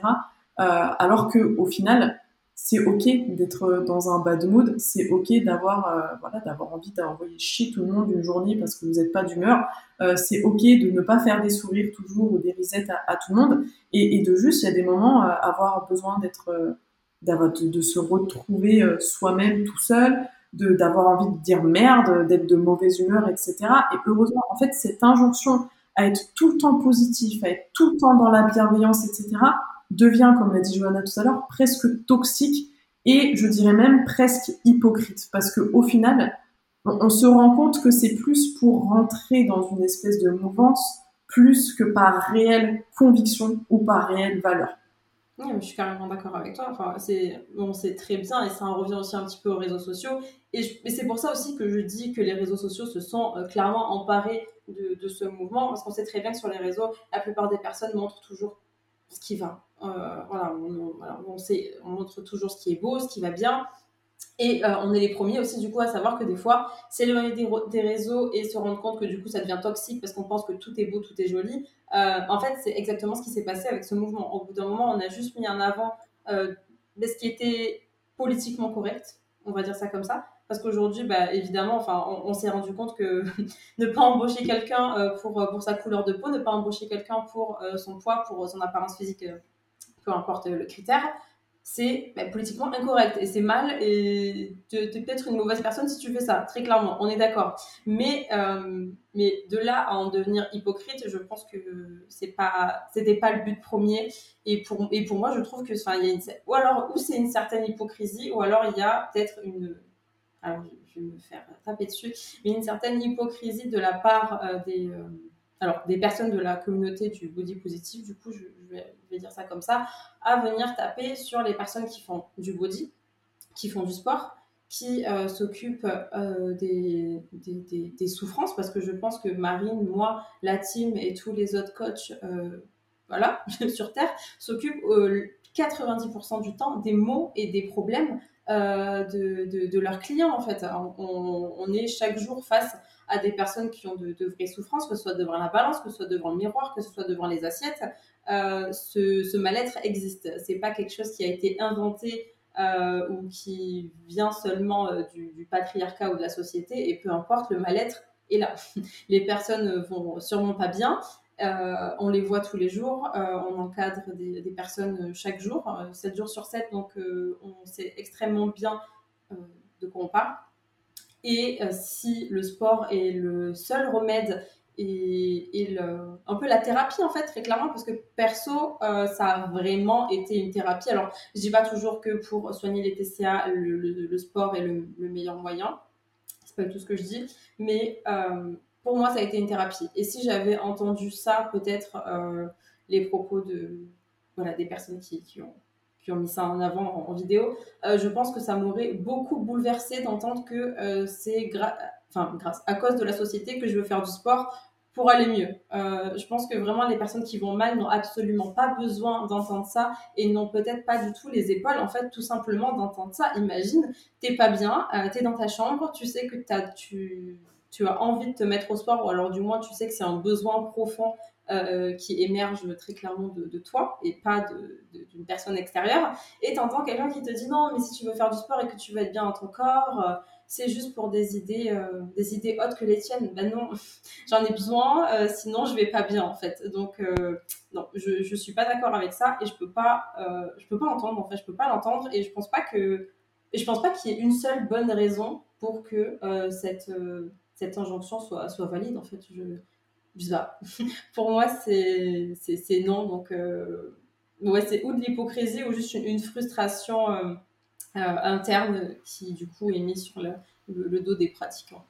Euh, alors que au final, c'est ok d'être dans un bad mood, c'est ok d'avoir euh, voilà d'avoir envie d'envoyer chier tout le monde une journée parce que vous n'êtes pas d'humeur, euh, c'est ok de ne pas faire des sourires toujours ou des risettes à, tout le monde et, de juste il y a des moments euh, avoir besoin d'être de, de, se retrouver soi-même tout seul, d'avoir envie de dire merde, d'être de mauvaise humeur, etc. Et heureusement en fait cette injonction à être tout le temps positif, à être tout le temps dans la bienveillance, etc devient, comme l'a dit Johanna tout à l'heure, presque toxique et je dirais même presque hypocrite parce que au final, on, se rend compte que c'est plus pour rentrer dans une espèce de mouvance plus que par réelle conviction ou par réelle valeur. Oui, je suis carrément d'accord avec toi. Enfin, c'est bon, très bien et ça en revient aussi un petit peu aux réseaux sociaux. Et, c'est pour ça aussi que je dis que les réseaux sociaux se sont euh, clairement emparés de, de, ce mouvement parce qu'on sait très bien que sur les réseaux, la plupart des personnes montrent toujours ce qui va. Euh, on, montre toujours ce qui est beau, ce qui va bien. Et euh, on est les premiers aussi, du coup, à savoir que des fois, s'éloigner des, des, réseaux et se rendre compte que du coup, ça devient toxique parce qu'on pense que tout est beau, tout est joli. Euh, en fait, c'est exactement ce qui s'est passé avec ce mouvement. Au bout d'un moment, on a juste mis en avant ce qui était politiquement correct, on va dire ça comme ça. Parce qu'aujourd'hui, bah, évidemment, on, s'est rendu compte que ne pas embaucher quelqu'un pour, pour sa couleur de peau, ne pas embaucher quelqu'un pour son poids, pour son apparence physique, peu importe le critère, c'est bah, politiquement incorrect et c'est mal et tu es peut-être une mauvaise personne si tu fais ça, très clairement, on est d'accord. Mais, mais de là à en devenir hypocrite, je pense que c'est pas, pas le but premier. Et pour, et pour moi, je trouve que, y a ou alors, ou c'est une certaine hypocrisie, ou alors il y a peut-être une, alors je vais me faire taper dessus, mais une certaine hypocrisie de la part euh, des, euh, alors, des personnes de la communauté du body positif, du coup, je, vais, dire ça comme ça, à venir taper sur les personnes qui font du body, qui font du sport, qui euh, s'occupent des, des, des, souffrances, parce que je pense que Marine, moi, la team et tous les autres coachs, voilà, sur Terre, s'occupent 90% du temps des maux et des problèmes euh, de, de, de, leurs clients en fait. On, on, est chaque jour face à des personnes qui ont de, vraies souffrances, que ce soit devant la balance, que ce soit devant le miroir, que ce soit devant les assiettes. Euh, ce, mal-être existe. C'est pas quelque chose qui a été inventé ou qui vient seulement du, du, patriarcat ou de la société, et peu importe, le mal-être est là. Les personnes vont sûrement pas bien, euh, on les voit tous les jours, euh, on encadre des, personnes chaque jour, 7 euh, jours sur 7, donc on sait extrêmement bien de quoi on parle. Et si le sport est le seul remède et, un peu la thérapie en fait très clairement parce que perso ça a vraiment été une thérapie. Alors je dis pas toujours que pour soigner les TCA le, sport est le, meilleur moyen. C'est pas tout ce que je dis. Mais pour moi, ça a été une thérapie. Et si j'avais entendu ça, peut-être euh, les propos de voilà des personnes qui, qui, ont mis ça en avant en, vidéo, euh, je pense que ça m'aurait beaucoup bouleversé d'entendre que euh, c'est grâce à cause de la société que je veux faire du sport pour aller mieux. je pense que vraiment les personnes qui vont mal n'ont absolument pas besoin d'entendre ça et n'ont peut-être pas du tout les épaules en fait tout simplement d'entendre ça. Imagine, t'es pas bien, t'es dans ta chambre, tu sais que tu as envie de te mettre au sport, ou alors du moins tu sais que c'est un besoin profond euh, qui émerge très clairement de, toi et pas d'une personne extérieure, et tu entends quelqu'un qui te dit non, mais si tu veux faire du sport et que tu veux être bien dans ton corps, euh, c'est juste pour des idées, euh, des idées autres que les tiennes. Ben non, j'en ai besoin, sinon je vais pas bien en fait. Donc non, je, je suis pas d'accord avec ça et je peux pas, je peux pas entendre en fait, je peux pas l'entendre et je pense pas que, je pense pas qu'il y ait une seule bonne raison pour que cette cette injonction soit, soit valide. En fait, je Pour moi, c'est non. Donc, euh, ouais, c'est ou de l'hypocrisie ou juste une, frustration euh, euh, interne qui, du coup, est mise sur le, le, dos des pratiquants.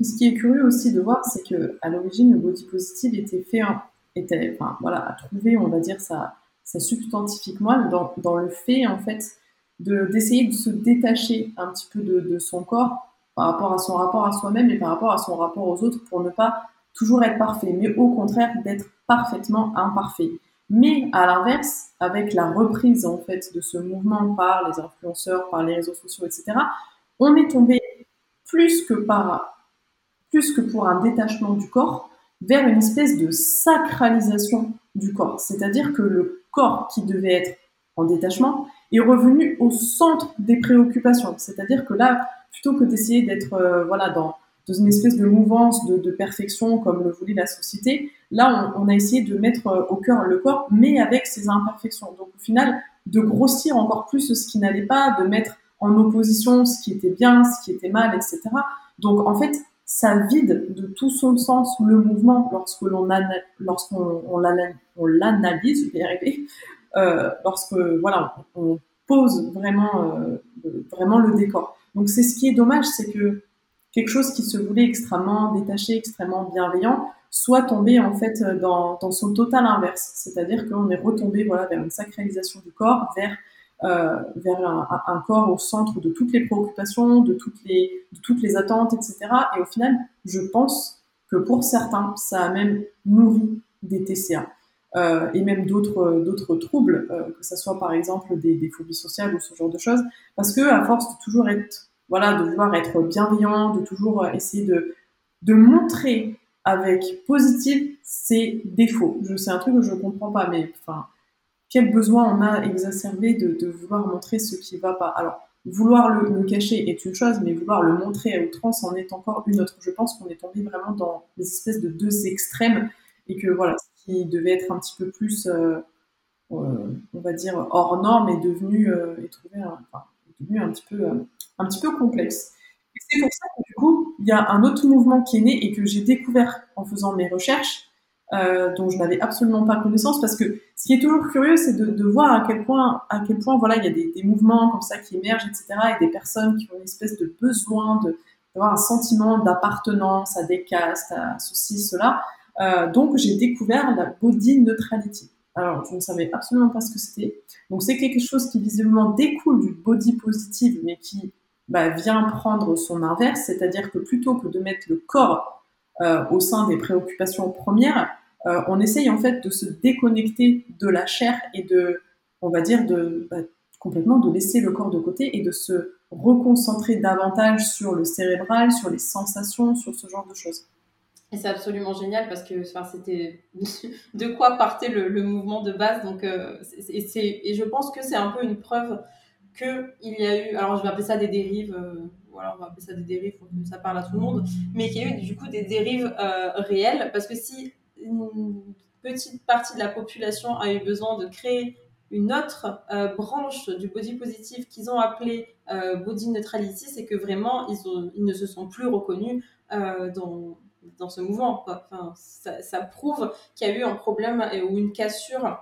Ce qui est curieux aussi de voir, c'est que à l'origine, le body positive était fait, était, enfin, voilà, à trouver, on va dire, sa, sa substantifique moelle dans, dans le fait, en fait, d'essayer de, se détacher un petit peu de, de son corps par rapport à son rapport à soi-même et par rapport à son rapport aux autres pour ne pas toujours être parfait, mais au contraire d'être parfaitement imparfait. Mais à l'inverse, avec la reprise en fait de ce mouvement par les influenceurs, par les réseaux sociaux, etc., on est tombé plus que par plus que pour un détachement du corps vers une espèce de sacralisation du corps. C'est-à-dire que le corps qui devait être en détachement est revenu au centre des préoccupations. C'est-à-dire que là, plutôt que d'essayer d'être euh, voilà dans, dans, une espèce de mouvance de, perfection comme le voulait la société, là on, on, a essayé de mettre euh, au cœur le corps, mais avec ses imperfections. Donc au final, de grossir encore plus ce qui n'allait pas, de mettre en opposition ce qui était bien, ce qui était mal, etc. Donc en fait, ça vide de tout son sens le mouvement lorsque l'on lorsqu'on on, l'analyse, je vais y arriver, euh, lorsque voilà, on pose vraiment, euh, vraiment le décor. Donc c'est ce qui est dommage, c'est que quelque chose qui se voulait extrêmement détaché, extrêmement bienveillant, soit tombé en fait dans, dans son total inverse. C'est-à-dire qu'on est retombé voilà, vers une sacralisation du corps, vers, euh, vers un, corps au centre de toutes les préoccupations, de toutes les, toutes les attentes, etc. Et au final, je pense que pour certains, ça a même nourri des TCA. Euh, et même d'autres d'autres troubles, euh, que ce soit par exemple des, des, phobies sociales ou ce genre de choses, parce que à force de toujours être, voilà, de vouloir être bienveillant, de toujours essayer de montrer avec positif ses défauts. C'est un truc que je comprends pas, mais enfin, quel besoin on a exacerbé de, vouloir montrer ce qui va pas. Alors vouloir le, cacher est une chose, mais vouloir le montrer à outrance en est encore une autre. Je pense qu'on est tombé vraiment dans des espèces de deux extrêmes et que voilà, qui devait être un petit peu plus, euh, euh, on va dire, hors norme devenu, euh, est est devenu un petit peu, un petit peu complexe. Et c'est pour ça que du coup, il y a un autre mouvement qui est né et que j'ai découvert en faisant mes recherches, euh, dont je n'avais absolument pas connaissance, parce que ce qui est toujours curieux, c'est de, voir à quel point, à quel point, voilà, il y a des, des, mouvements comme ça qui émergent, etc., et des personnes qui ont une espèce de besoin de d'avoir un sentiment d'appartenance à des castes, à ceci, cela, euh, donc j'ai découvert la body neutrality. Alors je ne savais absolument pas ce que c'était. Donc c'est quelque chose qui visiblement découle du body positive, mais qui bah, vient prendre son inverse, c'est-à-dire que plutôt que de mettre le corps euh, au sein des préoccupations premières, euh, on essaye en fait de se déconnecter de la chair et de, on va dire, de bah, complètement de laisser le corps de côté et de se reconcentrer davantage sur le cérébral, sur les sensations, sur ce genre de choses. Et c'est absolument génial parce que c'était de quoi partait le, mouvement de base. Donc, euh, et je pense que c'est un peu une preuve qu'il y a eu, alors je vais appeler ça des dérives, voilà, on va appeler ça des dérives que ça parle à tout le monde, mais qu'il y a eu du coup des dérives réelles, parce que si une petite partie de la population a eu besoin de créer une autre branche du body positive qu'ils ont appelée body neutrality, c'est que vraiment ils, ne se sont plus reconnus dans, dans ce mouvement. Enfin, ça, prouve qu'il y a eu un problème ou une cassure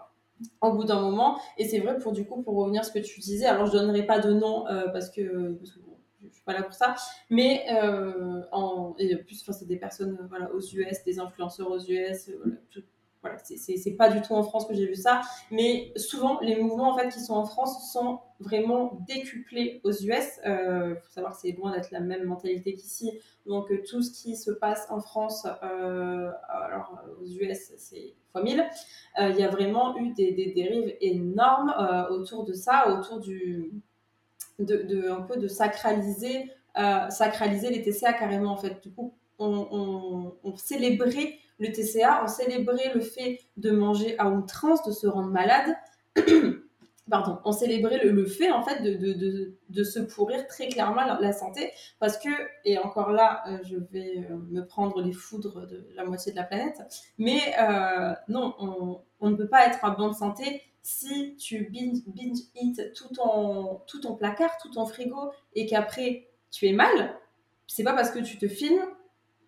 au bout d'un moment. Et c'est vrai pour du coup, pour revenir à ce que tu disais, alors je donnerai pas de nom euh, parce que, parce que bon, je suis pas là pour ça, mais euh, en, et en plus, c'est des personnes voilà, aux US, des influenceurs aux US, tout, voilà, c'est pas du tout en France que j'ai vu ça, mais souvent les mouvements en fait qui sont en France sont vraiment décuplés aux US. Il euh, faut savoir que c'est loin d'être la même mentalité qu'ici, donc euh, tout ce qui se passe en France, euh, alors aux US c'est fois 1000. Il y a vraiment eu des, dérives énormes autour de ça, autour de, un peu de sacraliser sacraliser les TCA carrément en fait. Du coup, on célébrait le TCA, on célébrait le fait de manger à outrance, de se rendre malade. Pardon, on célébrait le, fait en fait de, de, de, se pourrir très clairement la, santé parce que, et encore là, euh, je vais euh, me prendre les foudres de la moitié de la planète, mais euh, non, on, on, ne peut pas être en bonne santé si tu binge, binge tout ton, tout ton placard, tout ton frigo et qu'après tu es mal. C'est pas parce que tu te filmes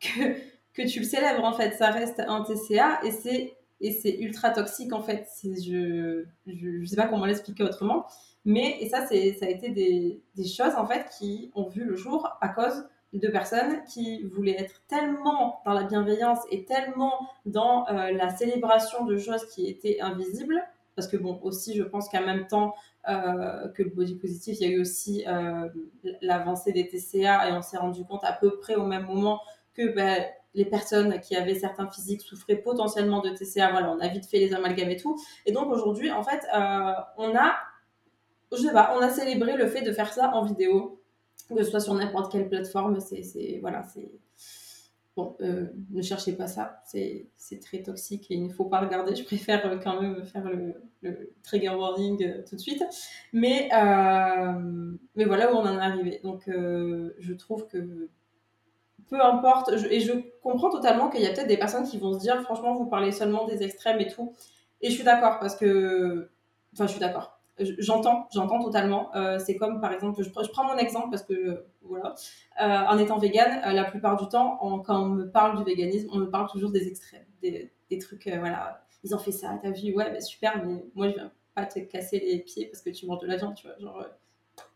que que tu le célèbres en fait. Ça reste un TCA et c'est et c'est ultra toxique en fait. Je, je, sais pas comment l'expliquer autrement, mais et ça c'est ça a été des, des choses en fait qui ont vu le jour à cause de personnes qui voulaient être tellement dans la bienveillance et tellement dans euh, la célébration de choses qui étaient invisibles. Parce que bon, aussi, je pense qu'en même temps euh, que le body positif, il y a eu aussi euh, l'avancée des TCA et on s'est rendu compte à peu près au même moment que ben, les personnes qui avaient certains physiques souffraient potentiellement de TCA. Voilà, on a vite fait les amalgames et tout. Et donc aujourd'hui, en fait, euh, on a, je sais pas, on a célébré le fait de faire ça en vidéo, que ce soit sur n'importe quelle plateforme. C'est, voilà, c'est bon. Euh, ne cherchez pas ça, c'est, très toxique et il ne faut pas regarder. Je préfère quand même faire le, trigger warning euh, tout de suite. Mais, mais voilà où on en est arrivé. Donc, je trouve que peu importe, et je comprends totalement qu'il y a peut-être des personnes qui vont se dire, franchement, vous parlez seulement des extrêmes et tout. Et je suis d'accord parce que, enfin, je suis d'accord. J'entends, j'entends totalement. Euh, c'est comme par exemple, je, prends mon exemple parce que voilà, euh, en étant vegan, euh, la plupart du temps, quand on me parle du véganisme, on me parle toujours des extrêmes, des, des trucs, voilà, ils ont fait ça, t'as vu, ouais, bah, super, mais moi je viens pas te casser les pieds parce que tu manges de la viande, tu vois, genre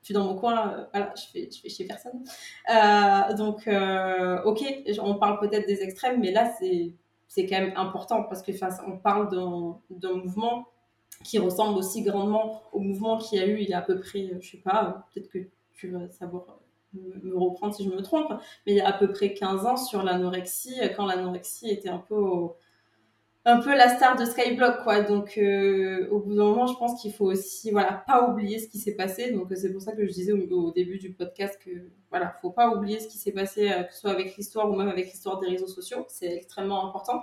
suis dans mon coin, euh, voilà, je fais, je fais chez personne. Euh, donc, euh, ok, on parle peut-être des extrêmes, mais là, c'est, c'est quand même important parce que on parle d'un, mouvement qui ressemble aussi grandement au mouvement qu'il y a eu il y a à peu près, je sais pas, peut-être que tu vas savoir me reprendre si je me trompe, mais il y a à peu près 15 ans sur l'anorexie, quand l'anorexie était un peu un peu la star de Skyblock, quoi. Donc, euh, au bout d'un moment, je pense qu'il faut aussi, voilà, pas oublier ce qui s'est passé. Donc, c'est pour ça que je disais au, début du podcast que, voilà, faut pas oublier ce qui s'est passé, euh, que ce soit avec l'histoire ou même avec l'histoire des réseaux sociaux. C'est extrêmement important,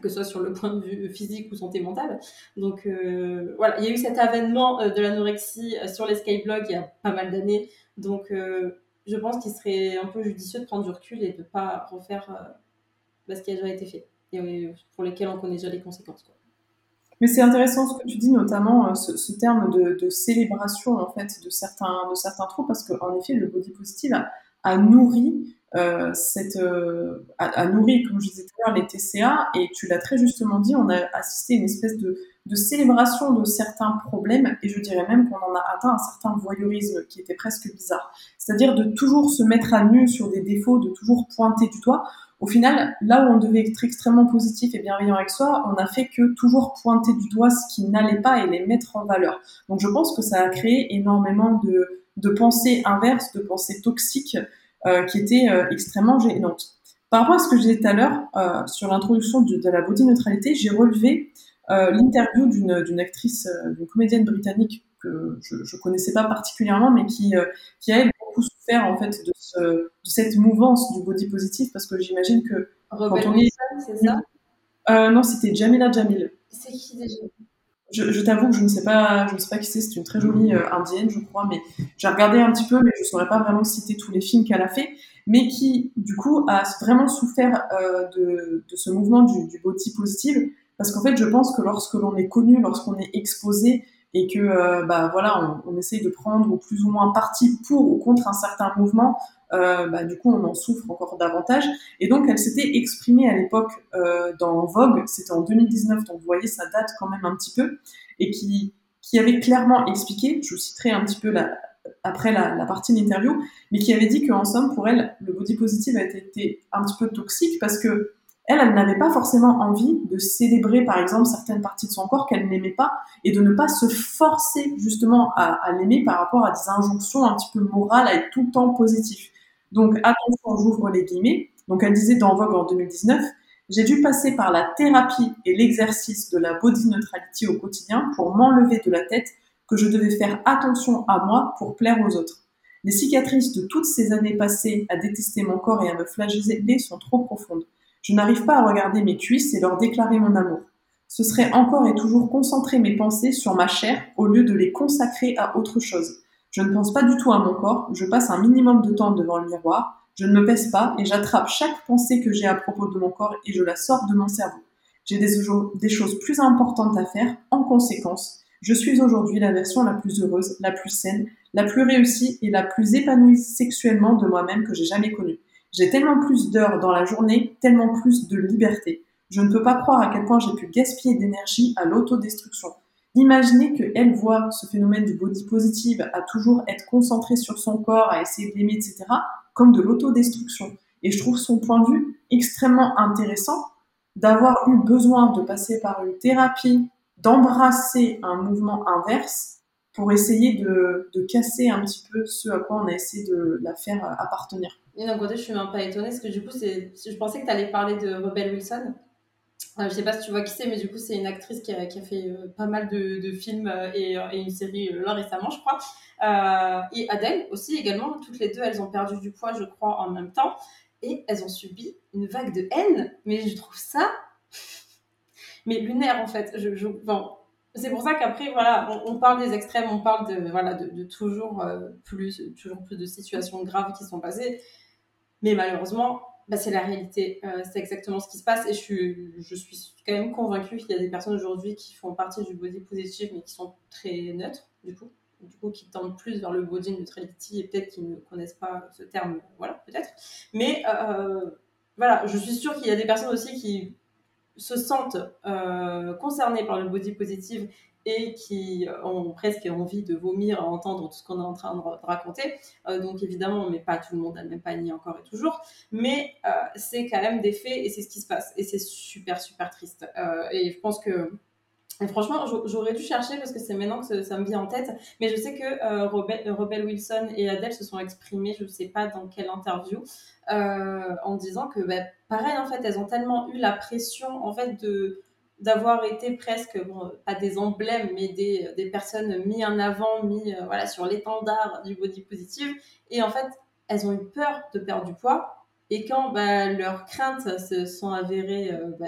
que ce soit sur le point de vue physique ou santé mentale. Donc, euh, voilà, il y a eu cet avènement de l'anorexie sur les Skyblogs il y a pas mal d'années. Donc, je pense qu'il serait un peu judicieux de prendre du recul et de pas refaire bah, ce qui a déjà été fait pour lesquels on connaît déjà les conséquences. Mais c'est intéressant ce que tu dis, notamment euh, ce, terme de, célébration en fait de certains de certains troubles, parce qu'en effet, le body positive a, nourri euh, cette euh, a, nourri, comme je disais tout à l'heure, les TCA, et tu l'as très justement dit, on a assisté à une espèce de célébration de certains problèmes, et je dirais même qu'on en a atteint un certain voyeurisme qui était presque bizarre. C'est-à-dire de toujours se mettre à nu sur des défauts, de toujours pointer du doigt au final, là où on devait être extrêmement positif et bienveillant avec soi, on a fait que toujours pointer du doigt ce qui n'allait pas et les mettre en valeur. Donc je pense que ça a créé énormément de, de pensées inverses, de pensées toxiques euh, qui étaient euh, extrêmement gênantes. Par rapport à ce que je disais tout à l'heure euh, sur l'introduction de, la body neutralité, j'ai relevé l'interview d'une actrice, d'une comédienne britannique que je ne connaissais pas particulièrement, mais qui, qui a beaucoup souffert en fait de, ce, de cette mouvance du body positif parce que j'imagine que Robert quand on est... c'est ça? Euh, Non, c'était Jamila Jamil. C'est qui déjà? Je, t'avoue que je ne sais pas, je ne sais pas qui c'est. C'est une très jolie euh, indienne, je crois, mais j'ai regardé un petit peu, mais je saurais pas vraiment citer tous les films qu'elle a fait, mais qui du coup a vraiment souffert euh, de, de, ce mouvement du, du body positive, parce qu'en fait, je pense que lorsque l'on est connu, lorsqu'on est exposé et que euh, bah voilà, on, essaye de prendre plus ou moins parti pour ou contre un certain mouvement, euh, bah, du coup on en souffre encore davantage. Et donc elle s'était exprimée à l'époque euh, dans Vogue, c'était en 2019, donc vous voyez ça date quand même un petit peu, et qui, qui avait clairement expliqué, je vous citerai un petit peu après la, la partie d'interview, mais qui avait dit qu'en somme pour elle le body positive a été un petit peu toxique parce que elle, elle n'avait pas forcément envie de célébrer, par exemple, certaines parties de son corps qu'elle n'aimait pas et de ne pas se forcer justement à, à l'aimer par rapport à des injonctions un petit peu morales à être tout le temps positif. Donc attention, j'ouvre les guillemets. Donc elle disait dans Vogue en 2019, j'ai dû passer par la thérapie et l'exercice de la body neutrality au quotidien pour m'enlever de la tête que je devais faire attention à moi pour plaire aux autres. Les cicatrices de toutes ces années passées à détester mon corps et à me flageller sont trop profondes. Je n'arrive pas à regarder mes cuisses et leur déclarer mon amour. Ce serait encore et toujours concentrer mes pensées sur ma chair au lieu de les consacrer à autre chose. Je ne pense pas du tout à mon corps, je passe un minimum de temps devant le miroir, je ne me pèse pas et j'attrape chaque pensée que j'ai à propos de mon corps et je la sors de mon cerveau. J'ai des, des choses plus importantes à faire, en conséquence, je suis aujourd'hui la version la plus heureuse, la plus saine, la plus réussie et la plus épanouie sexuellement de moi-même que j'ai jamais connue. J'ai tellement plus d'heures dans la journée, tellement plus de liberté. Je ne peux pas croire à quel point j'ai pu gaspiller d'énergie à l'autodestruction. Imaginez qu'elle voit ce phénomène du body positive à toujours être concentrée sur son corps, à essayer de l'aimer, etc., comme de l'autodestruction. Et je trouve son point de vue extrêmement intéressant d'avoir eu besoin de passer par une thérapie, d'embrasser un mouvement inverse pour essayer de, casser un petit peu ce à quoi on a essayé de la faire appartenir. Et d'un côté, je suis même pas étonnée parce que du coup, je pensais que tu allais parler de Rebel Wilson. Euh, je sais pas si tu vois qui c'est, mais du coup, c'est une actrice qui a, qui a fait euh, pas mal de, de films euh, et, et, une série là récemment, je crois. et Adèle aussi, également. Toutes les deux, elles ont perdu du poids, je crois, en même temps. Et elles ont subi une vague de haine. Mais je trouve ça. mais lunaire, en fait. Je, je c'est pour ça qu'après, voilà, on, parle des extrêmes, on parle de, voilà, de toujours, plus, toujours plus de situations graves qui sont passées. Mais malheureusement, bah, c'est la réalité. Euh, c'est exactement ce qui se passe. Et je suis, je suis quand même convaincue qu'il y a des personnes aujourd'hui qui font partie du body positive, mais qui sont très neutres, du coup. Du coup, qui tendent plus vers le body neutrality et peut-être qu'ils ne connaissent pas ce terme. Voilà, peut-être. Mais euh, voilà, je suis sûre qu'il y a des personnes aussi qui se sentent euh, concernées par le body positive et qui ont presque envie de vomir à entendre tout ce qu'on est en train de raconter. Euh, donc évidemment, on met pas tout le monde à le même panier encore et toujours, mais euh, c'est quand même des faits et c'est ce qui se passe. Et c'est super, super triste. Euh, et je pense que... Et franchement, j'aurais dû chercher parce que c'est maintenant que ça me vient en tête, mais je sais que Rebel, Wilson et Adele se sont exprimés, je ne sais pas dans quelle interview, en disant que, bah, pareil, en fait, elles ont tellement eu la pression, en fait, de d'avoir été presque, bon, pas des emblèmes, mais des, des personnes mis en avant, mis euh, voilà, sur l'étendard du body positive. Et en fait, elles ont eu peur de perdre du poids. Et quand bah, leurs craintes se sont avérées euh, bah,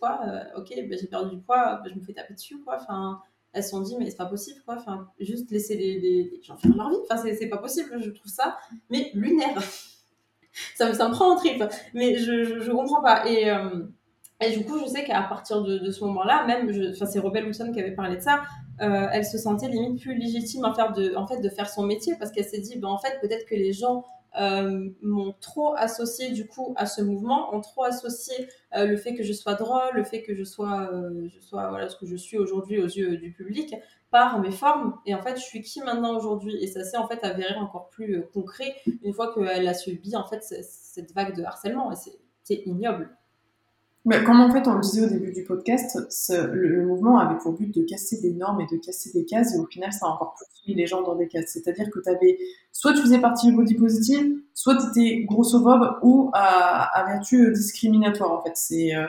quoi, euh, ok, bah, j'ai perdu du poids, bah, je me fais taper dessus, quoi. Enfin, elles se sont dit, mais c'est pas possible, quoi. Enfin, juste laisser les, les, gens faire leur vie. Enfin, c'est pas possible, je trouve ça, mais lunaire. ça, me, ça me prend en trip. Mais je, je, je comprends pas. Et. Et du coup, je sais qu'à partir de, de ce moment-là, même, enfin, c'est Rebel Wilson qui avait parlé de ça, euh, elle se sentait limite plus légitime en, faire de, en fait, de faire son métier parce qu'elle s'est dit, ben, en fait, peut-être que les gens euh, m'ont trop associé du coup à ce mouvement, ont trop associé euh, le fait que je sois drôle, le fait que je sois, euh, je sois voilà, ce que je suis aujourd'hui aux yeux du public par mes formes. Et en fait, je suis qui maintenant aujourd'hui? Et ça s'est en fait avéré encore plus euh, concret une fois qu'elle a subi en fait cette vague de harcèlement. Et c'est ignoble. Mais comme en fait on le disait au début du podcast, ce, le, mouvement avait pour but de casser des normes et de casser des cases, et au final ça a encore plus mis les gens dans des cases. C'est-à-dire que tu avais, soit tu faisais partie du body positive, soit tu étais grossophobe ou à, à, vertu discriminatoire en fait. C'est euh,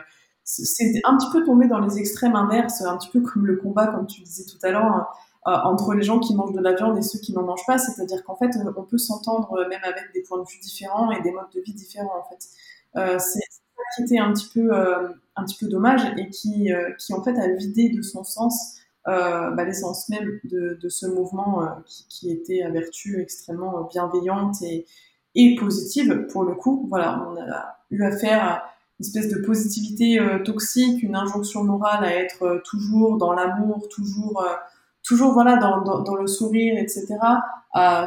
un petit peu tombé dans les extrêmes inverses, un petit peu comme le combat, comme tu disais tout à l'heure, euh, entre les gens qui mangent de la viande et ceux qui n'en mangent pas. C'est-à-dire qu'en fait, on peut s'entendre même avec des points de vue différents et des modes de vie différents en fait. Euh, qui était un petit peu, euh, un petit peu dommage et qui, euh, qui en fait a vidé de son sens euh, bah, l'essence même de, de, ce mouvement euh, qui, qui, était à vertu extrêmement bienveillante et, et, positive pour le coup. Voilà, on a eu affaire à une espèce de positivité euh, toxique, une injonction morale à être euh, toujours dans l'amour, toujours, toujours voilà dans, dans, dans, le sourire, etc. À,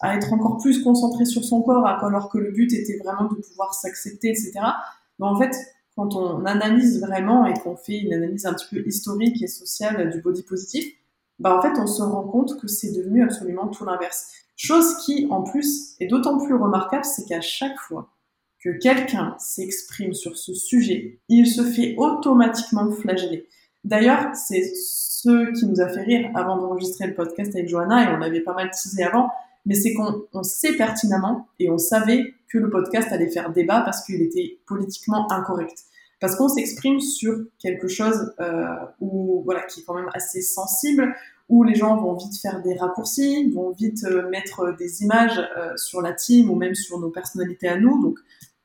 à, être encore plus concentré sur son corps, alors que le but était vraiment de pouvoir s'accepter, etc. Mais en fait, quand on analyse vraiment et qu'on fait une analyse un petit peu historique et sociale du body positif, bah en fait, on se rend compte que c'est devenu absolument tout l'inverse. Chose qui, en plus, est d'autant plus remarquable, c'est qu'à chaque fois que quelqu'un s'exprime sur ce sujet, il se fait automatiquement flageller. D'ailleurs, c'est ce qui nous a fait rire avant d'enregistrer le podcast avec Johanna, et on avait pas mal teasé avant, mais c'est qu'on sait pertinemment et on savait que le podcast allait faire débat parce qu'il était politiquement incorrect. Parce qu'on s'exprime sur quelque chose euh, où, voilà, qui est quand même assez sensible, où les gens vont vite faire des raccourcis, vont vite euh, mettre des images euh, sur la team ou même sur nos personnalités à nous. Donc,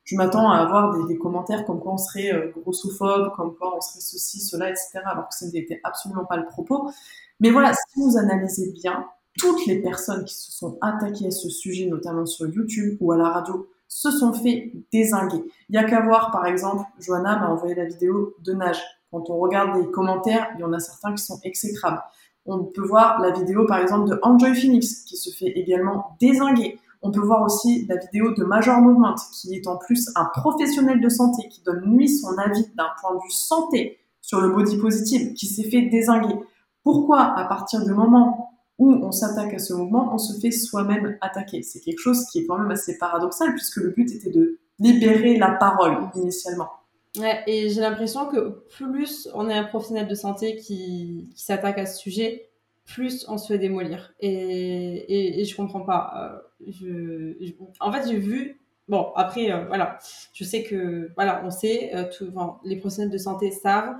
je m'attends à avoir des, des, commentaires comme quoi on serait euh, grossophobe, comme quoi on serait ceci, cela, etc. Alors que ce n'était absolument pas le propos. Mais voilà, si vous analysez bien, toutes les personnes qui se sont attaquées à ce sujet, notamment sur YouTube ou à la radio, se sont fait désinguer. Il y a qu'à voir, par exemple, Johanna m'a envoyé la vidéo de nage. Quand on regarde les commentaires, il y en a certains qui sont exécrables. On peut voir la vidéo, par exemple, de Enjoy Phoenix, qui se fait également désinguer. On peut voir aussi la vidéo de Major Movement, qui est en plus un professionnel de santé, qui donne lui son avis d'un point de vue santé sur le body positive, qui s'est fait désinguer. Pourquoi, à partir du moment où on s'attaque à ce mouvement, on se fait soi-même attaquer. C'est quelque chose qui est quand même assez paradoxal puisque le but était de libérer la parole initialement. Ouais, et j'ai l'impression que plus on est un professionnel de santé qui, s'attaque à ce sujet, plus on se fait démolir. Et, je comprends pas. Euh, en fait, j'ai vu. Bon, après, euh, voilà. Je sais que, voilà, on sait, euh, les professionnels de santé savent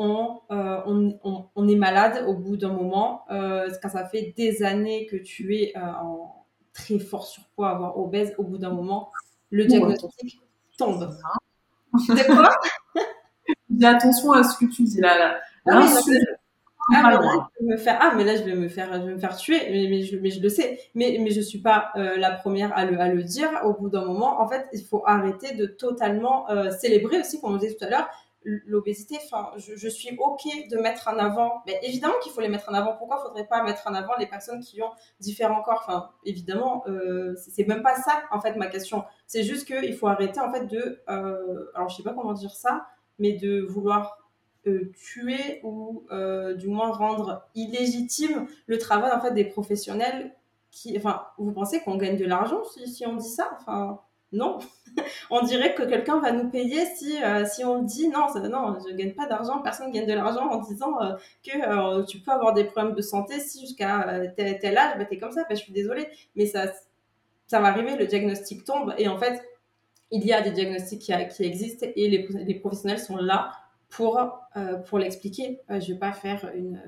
euh, on, on, on, est malade au bout d'un moment. Euh, quand ça fait des années que tu es euh, en très fort surpoids, voire obèse, au bout d'un moment, le diagnostic tombe. C'est quoi? Dis attention à ce que tu dis là. là. Ah, ah, mais là, ah, mais là, je vais me faire, je vais me faire tuer, mais, mais, je, mais je le sais. Mais, mais je suis pas la première à le, à le dire. Au bout d'un moment, en fait, il faut arrêter de totalement célébrer aussi, comme on disait tout à l'heure, l'obésité, enfin, je, suis ok de mettre en avant. Mais évidemment qu'il faut les mettre en avant. Pourquoi faudrait pas mettre en avant les personnes qui ont différents corps? Enfin, évidemment, euh, c'est même pas ça en fait ma question. C'est juste qu'il faut arrêter en fait de, euh, alors je sais pas comment dire ça, mais de vouloir euh, tuer ou euh, du moins rendre illégitime le travail en fait des professionnels qui, enfin, vous pensez qu'on gagne de l'argent si, si on dit ça? Enfin, non. on dirait que quelqu'un va nous payer si, euh, si on dit. Non, ça, non, je gagne pas d'argent, personne gagne de l'argent en disant euh, que euh, tu peux avoir des problèmes de santé si jusqu'à tel, tel, âge, bah, tu es comme ça, bah, je suis désolée, mais ça, ça va arriver, le diagnostic tombe. Et en fait, il y a des diagnostics qui, qui existent et les, les, professionnels sont là pour, pour l'expliquer. je vais pas faire une,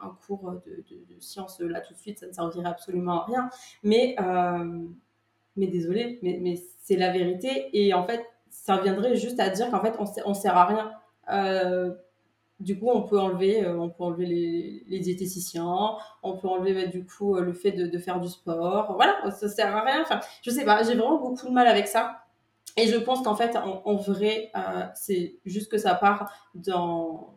un cours de, de, de, sciences là tout de suite, ça ne servirait absolument à rien, mais mais désolé, mais, mais c'est la vérité. Et en fait, ça reviendrait juste à dire qu'en fait, on, on sert à rien. Euh, du coup, on peut enlever, euh, on peut enlever les, diététiciens, on peut enlever bah, du coup euh, le fait de, faire du sport. Voilà, ça sert à rien. Enfin, je sais pas, j'ai vraiment beaucoup de mal avec ça. Et je pense qu'en fait, en, en vrai, c'est juste que ça part dans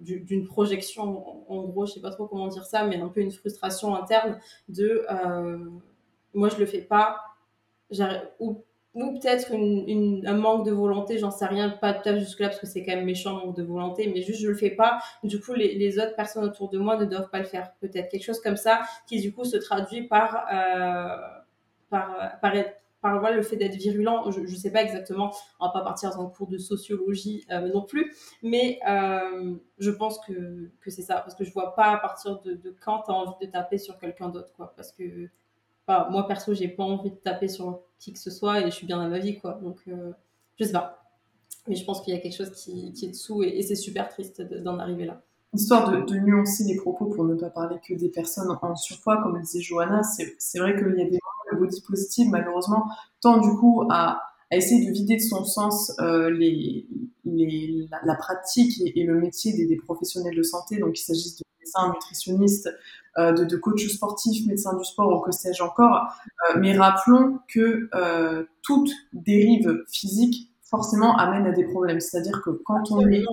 d'une projection, en, en, gros, je sais pas trop comment dire ça, mais un peu une frustration interne de moi je le fais pas. Ou, ou peut-être une, un manque de volonté j'en sais rien pas peut-être jusque là parce que c'est quand même méchant manque de volonté mais juste je le fais pas. Du coup les, les autres personnes autour de moi ne doivent pas le faire. Peut-être quelque chose comme ça qui du coup se traduit par euh, par par par le fait d'être virulent, je ne sais pas exactement, on va pas partir dans le cours de sociologie euh, non plus, mais euh, je pense que, que c'est ça, parce que je vois pas à partir de, de quand tu as envie de taper sur quelqu'un d'autre, quoi, parce que Enfin, moi perso, j'ai pas envie de taper sur qui que ce soit et je suis bien dans ma vie, quoi. Donc, euh, je sais pas. Mais je pense qu'il y a quelque chose qui, qui est dessous et, et c'est super triste d'en arriver là. Histoire de, nuancer les propos pour ne pas parler que des personnes en surpoids, comme le disait Johanna, c'est vrai qu'il y a des le body positive, malheureusement, tend du coup à, à essayer de vider de son sens euh, les, les, la, pratique et, le métier des, professionnels de santé, donc qu'il s'agisse de médecins, nutritionnistes, de, de coachs sportifs, médecins du sport ou que sais-je encore. Euh, mais rappelons que euh, toute dérive physique forcément amène à des problèmes. C'est-à-dire que quand on est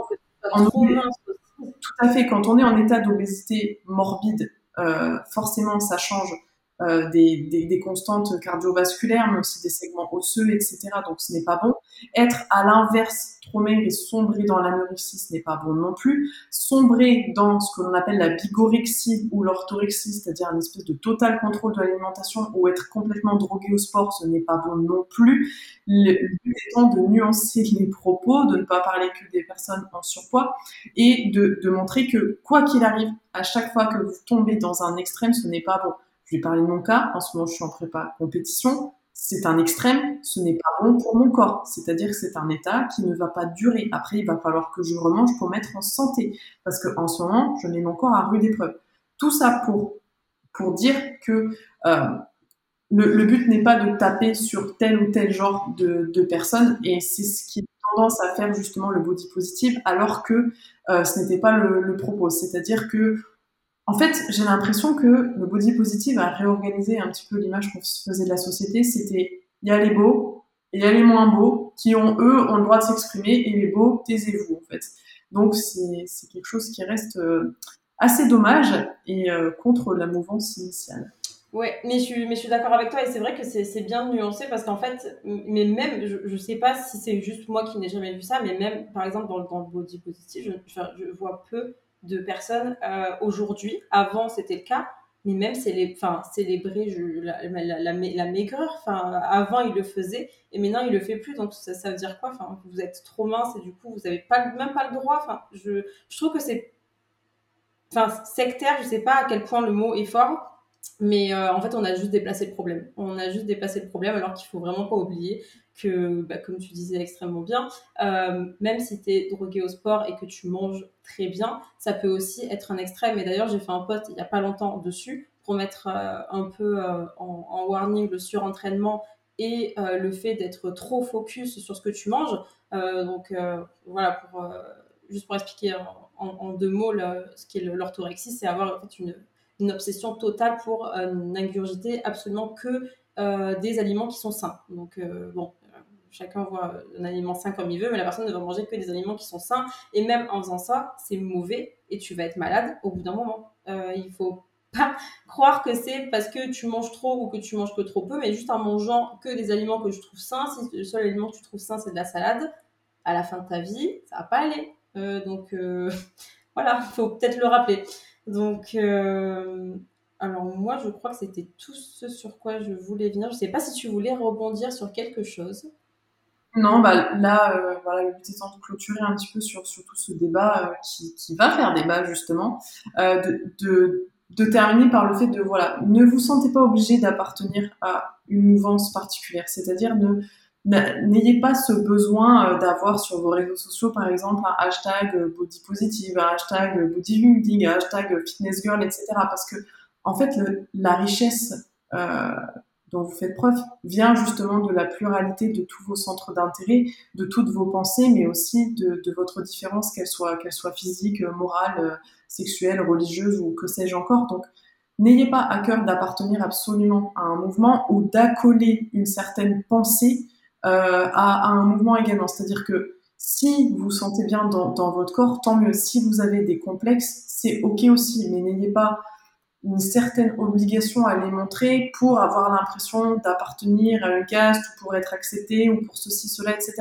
en, tout à fait, quand on est en état d'obésité morbide, euh, forcément ça change euh, des, constantes cardiovasculaires, mais aussi des segments osseux, etc. Donc ce n'est pas bon. Être à l'inverse, trop maigre et sombrer dans l'anorexie, ce n'est pas bon non plus. Sombrer dans ce que l'on appelle la bigorexie ou l'orthorexie, c'est-à-dire une espèce de total contrôle de l'alimentation ou être complètement drogué au sport, ce n'est pas bon non plus. Le but étant de nuancer les propos, de ne pas parler que des personnes en surpoids et de, de montrer que quoi qu'il arrive, à chaque fois que vous tombez dans un extrême, ce n'est pas bon. Je vais parler de mon cas. En ce moment, je suis en prépa compétition. C'est un extrême. Ce n'est pas bon pour mon corps. C'est-à-dire que c'est un état qui ne va pas durer. Après, il va falloir que je remange pour mettre en santé. Parce que en ce moment, je mets mon corps à rude épreuve. Tout ça pour, pour dire que, euh, le, le, but n'est pas de taper sur tel ou tel genre de, de et c'est ce qui a tendance à faire justement le body positive alors que euh, ce n'était pas le, le propos. C'est-à-dire que en fait, j'ai l'impression que le body positive a réorganisé un petit peu l'image qu'on se faisait de la société. C'était il y a les beaux et il y a les moins beaux qui ont eux ont le droit de s'exprimer et les beaux taisez-vous en fait. Donc c'est quelque chose qui reste euh, assez dommage et euh, contre la mouvance initiale. Ouais, mais je suis, mais je suis d'accord avec toi et c'est vrai que c'est bien nuancé parce qu'en fait, mais même, je, je sais pas si c'est juste moi qui n'ai jamais vu ça, mais même par exemple dans, le body positive, je vois peu de personnes euh, aujourd'hui. Avant, c'était le cas, mais même enfin, célébrer la, la, la, maigreur. Enfin, avant, il le faisait et maintenant, il le fait plus. Donc, ça, ça veut dire quoi? Enfin, vous êtes trop mince et du coup, vous n'avez pas, même pas le droit. Enfin, je, je trouve que c'est enfin, sectaire. Je sais pas à quel point le mot est fort. Mais euh, en fait, on a juste déplacé le problème. On a juste déplacé le problème alors qu'il faut vraiment pas oublier que, bah, comme tu disais extrêmement bien, euh, même si tu es drogué au sport et que tu manges très bien, ça peut aussi être un extrême. Et d'ailleurs, j'ai fait un post il y a pas longtemps dessus pour mettre euh, un peu en, warning le surentraînement et le fait d'être trop focus sur ce que tu manges. donc voilà, pour, juste pour expliquer en, deux mots ce qu'est l'orthorexie, c'est avoir en fait une, une obsession totale pour n'ingurgiter absolument que euh, des aliments qui sont sains. Donc, euh, bon, chacun voit un aliment sain comme il veut, mais la personne ne va manger que des aliments qui sont sains. Et même en faisant ça, c'est mauvais et tu vas être malade au bout d'un moment. Euh, il faut pas croire que c'est parce que tu manges trop ou que tu manges que trop peu, mais juste en mangeant que des aliments que je trouve sains. Si le seul aliment que tu trouves sain, c'est de la salade, à la fin de ta vie, ça va pas aller. Euh, donc euh, voilà, faut peut-être le rappeler. Donc euh, alors moi, je crois que c'était tout ce sur quoi je voulais venir. Je sais pas si tu voulais rebondir sur quelque chose. Non, bah là, euh, voilà, le but étant de clôturer un petit peu sur, sur tout ce débat euh, qui, qui, va faire débat justement, euh, de, de, de, terminer par le fait de, voilà, ne vous sentez pas obligé d'appartenir à une mouvance particulière, c'est-à-dire ne n'ayez pas ce besoin euh, d'avoir sur vos réseaux sociaux, par exemple, un hashtag body positive, un hashtag bodybuilding, un hashtag fitness girl, etc. Parce que, en fait, la richesse euh, dont vous faites preuve vient justement de la pluralité de tous vos centres d'intérêt, de toutes vos pensées, mais aussi de, votre différence, qu'elle soit, qu'elle soit physique, morale, sexuelle, religieuse ou que sais-je encore. Donc, n'ayez pas à cœur d'appartenir absolument à un mouvement ou d'accoler une certaine pensée euh, à, à, un mouvement également. C'est-à-dire que si vous vous sentez bien dans, votre corps, tant mieux. Si vous avez des complexes, c'est ok aussi, mais n'ayez pas une certaine obligation à les montrer pour avoir l'impression d'appartenir à une caste ou pour être accepté ou pour ceci, cela, etc.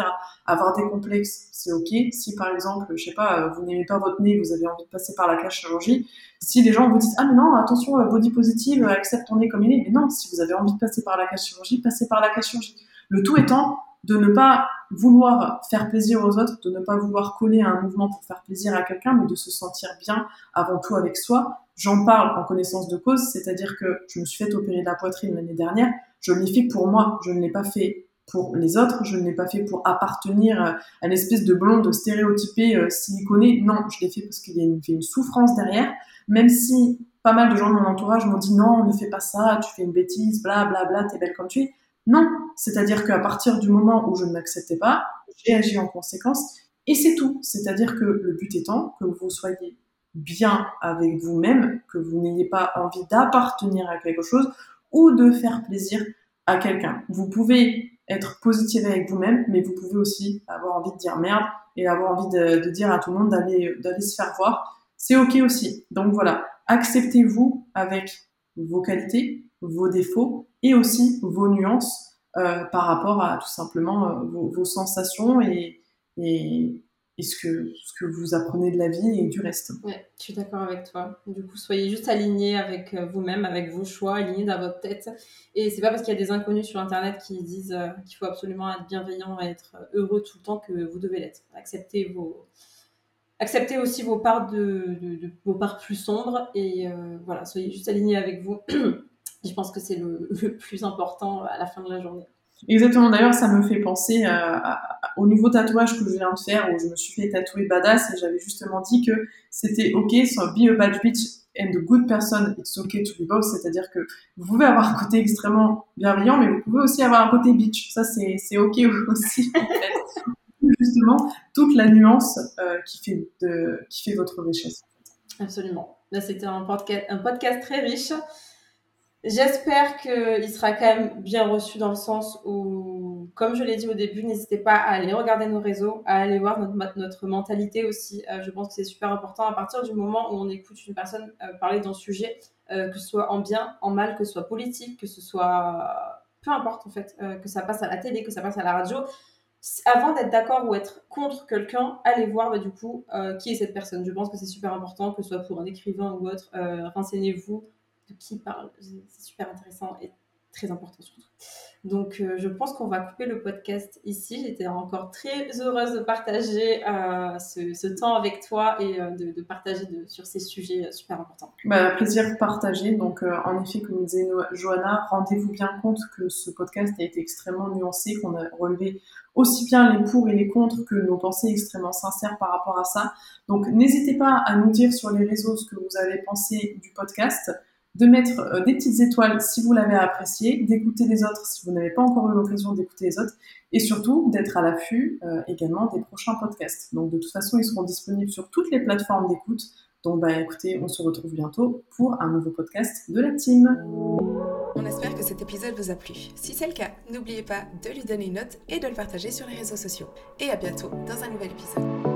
Avoir des complexes, c'est ok. Si par exemple, je sais pas, vous n'aimez pas votre nez, vous avez envie de passer par la cache chirurgie, si les gens vous disent ah mais non, attention, body positive, accepte ton nez comme il est, mais non, si vous avez envie de passer par la cache chirurgie, passez par la cache chirurgie. Le tout étant de ne pas vouloir faire plaisir aux autres, de ne pas vouloir coller à un mouvement pour faire plaisir à quelqu'un, mais de se sentir bien avant tout avec soi. J'en parle en connaissance de cause, c'est-à-dire que je me suis fait opérer de la poitrine l'année dernière, je l'ai fait pour moi, je ne l'ai pas fait pour les autres, je ne l'ai pas fait pour appartenir à l'espèce de blonde stéréotypée euh, siliconée, non, je l'ai fait parce qu'il y a une, une souffrance derrière, même si pas mal de gens de mon entourage m'ont dit non, ne fais pas ça, tu fais une bêtise, bla bla bla, t'es belle comme tu es Non, c'est-à-dire qu'à partir du moment où je ne m'acceptais pas, j'ai agi en conséquence et c'est tout. C'est-à-dire que le but étant que vous soyez bien avec vous-même, que vous n'ayez pas envie d'appartenir à quelque chose ou de faire plaisir à quelqu'un. Vous pouvez être positif avec vous-même, mais vous pouvez aussi avoir envie de dire merde et avoir envie de, dire à tout le monde d'aller d'aller se faire voir. C'est ok aussi. Donc voilà, acceptez-vous avec vos qualités, vos défauts et aussi vos nuances euh, par rapport à tout simplement euh, vos, sensations et, et, ce que, ce que vous apprenez de la vie et du reste. Ouais, je suis d'accord avec toi. Du coup, soyez juste alignés avec euh, vous-même, avec vos choix, alignés dans votre tête. Et c'est pas parce qu'il y a des inconnus sur Internet qui disent qu'il faut absolument être bienveillant et être heureux tout le temps que vous devez l'être. Acceptez vos, acceptez aussi vos parts de, vos parts plus sombres et voilà, soyez juste alignés avec vous. je pense que c'est le, le plus important à la fin de la journée. Exactement. D'ailleurs, ça me fait penser au nouveau tatouage que je viens de faire où je me suis fait tatouer badass et j'avais justement dit que c'était ok, so be a bad bitch and a good person, it's okay to be both. C'est-à-dire que vous pouvez avoir un côté extrêmement bienveillant, mais vous pouvez aussi avoir un côté bitch. Ça, c'est, c'est ok aussi, en fait. Justement, toute la nuance euh, qui, fait de, qui fait votre richesse. Absolument. Là, c'était un podcast très riche. J'espère qu'il sera quand même bien reçu dans le sens où, comme je l'ai dit au début, n'hésitez pas à aller regarder nos réseaux, à aller voir notre, notre mentalité aussi. Euh, je pense que c'est super important à partir du moment où on écoute une personne euh, parler d'un sujet, euh, que ce soit en bien, en mal, que ce soit politique, que ce soit peu importe en fait, que ça passe à la télé, que ça passe à la radio. Avant d'être d'accord ou être contre quelqu'un, allez voir bah, du coup qui est cette personne. Je pense que c'est super important, que ce soit pour un écrivain ou autre. Renseignez-vous de qui parle. C'est super intéressant et très important surtout. Donc, euh, je pense qu'on va couper le podcast ici. J'étais encore très heureuse de partager euh, ce, temps avec toi et euh, de, partager sur ces sujets super importants. Bah, plaisir partagé. Donc, en effet, comme disait Johanna, rendez-vous bien compte que ce podcast a été extrêmement nuancé, qu'on a relevé aussi bien les pour et les contre que nos pensées extrêmement sincères par rapport à ça. Donc, n'hésitez pas à nous dire sur les réseaux ce que vous avez pensé du podcast de mettre euh, des petites étoiles si vous l'avez apprécié, d'écouter les autres si vous n'avez pas encore eu l'occasion d'écouter les autres, et surtout d'être à l'affût euh, également des prochains podcasts. Donc de toute façon, ils seront disponibles sur toutes les plateformes d'écoute. Donc bah écoutez, on se retrouve bientôt pour un nouveau podcast de la team. On espère que cet épisode vous a plu. Si c'est le cas, n'oubliez pas de lui donner une note et de le partager sur les réseaux sociaux. Et à bientôt dans un nouvel épisode.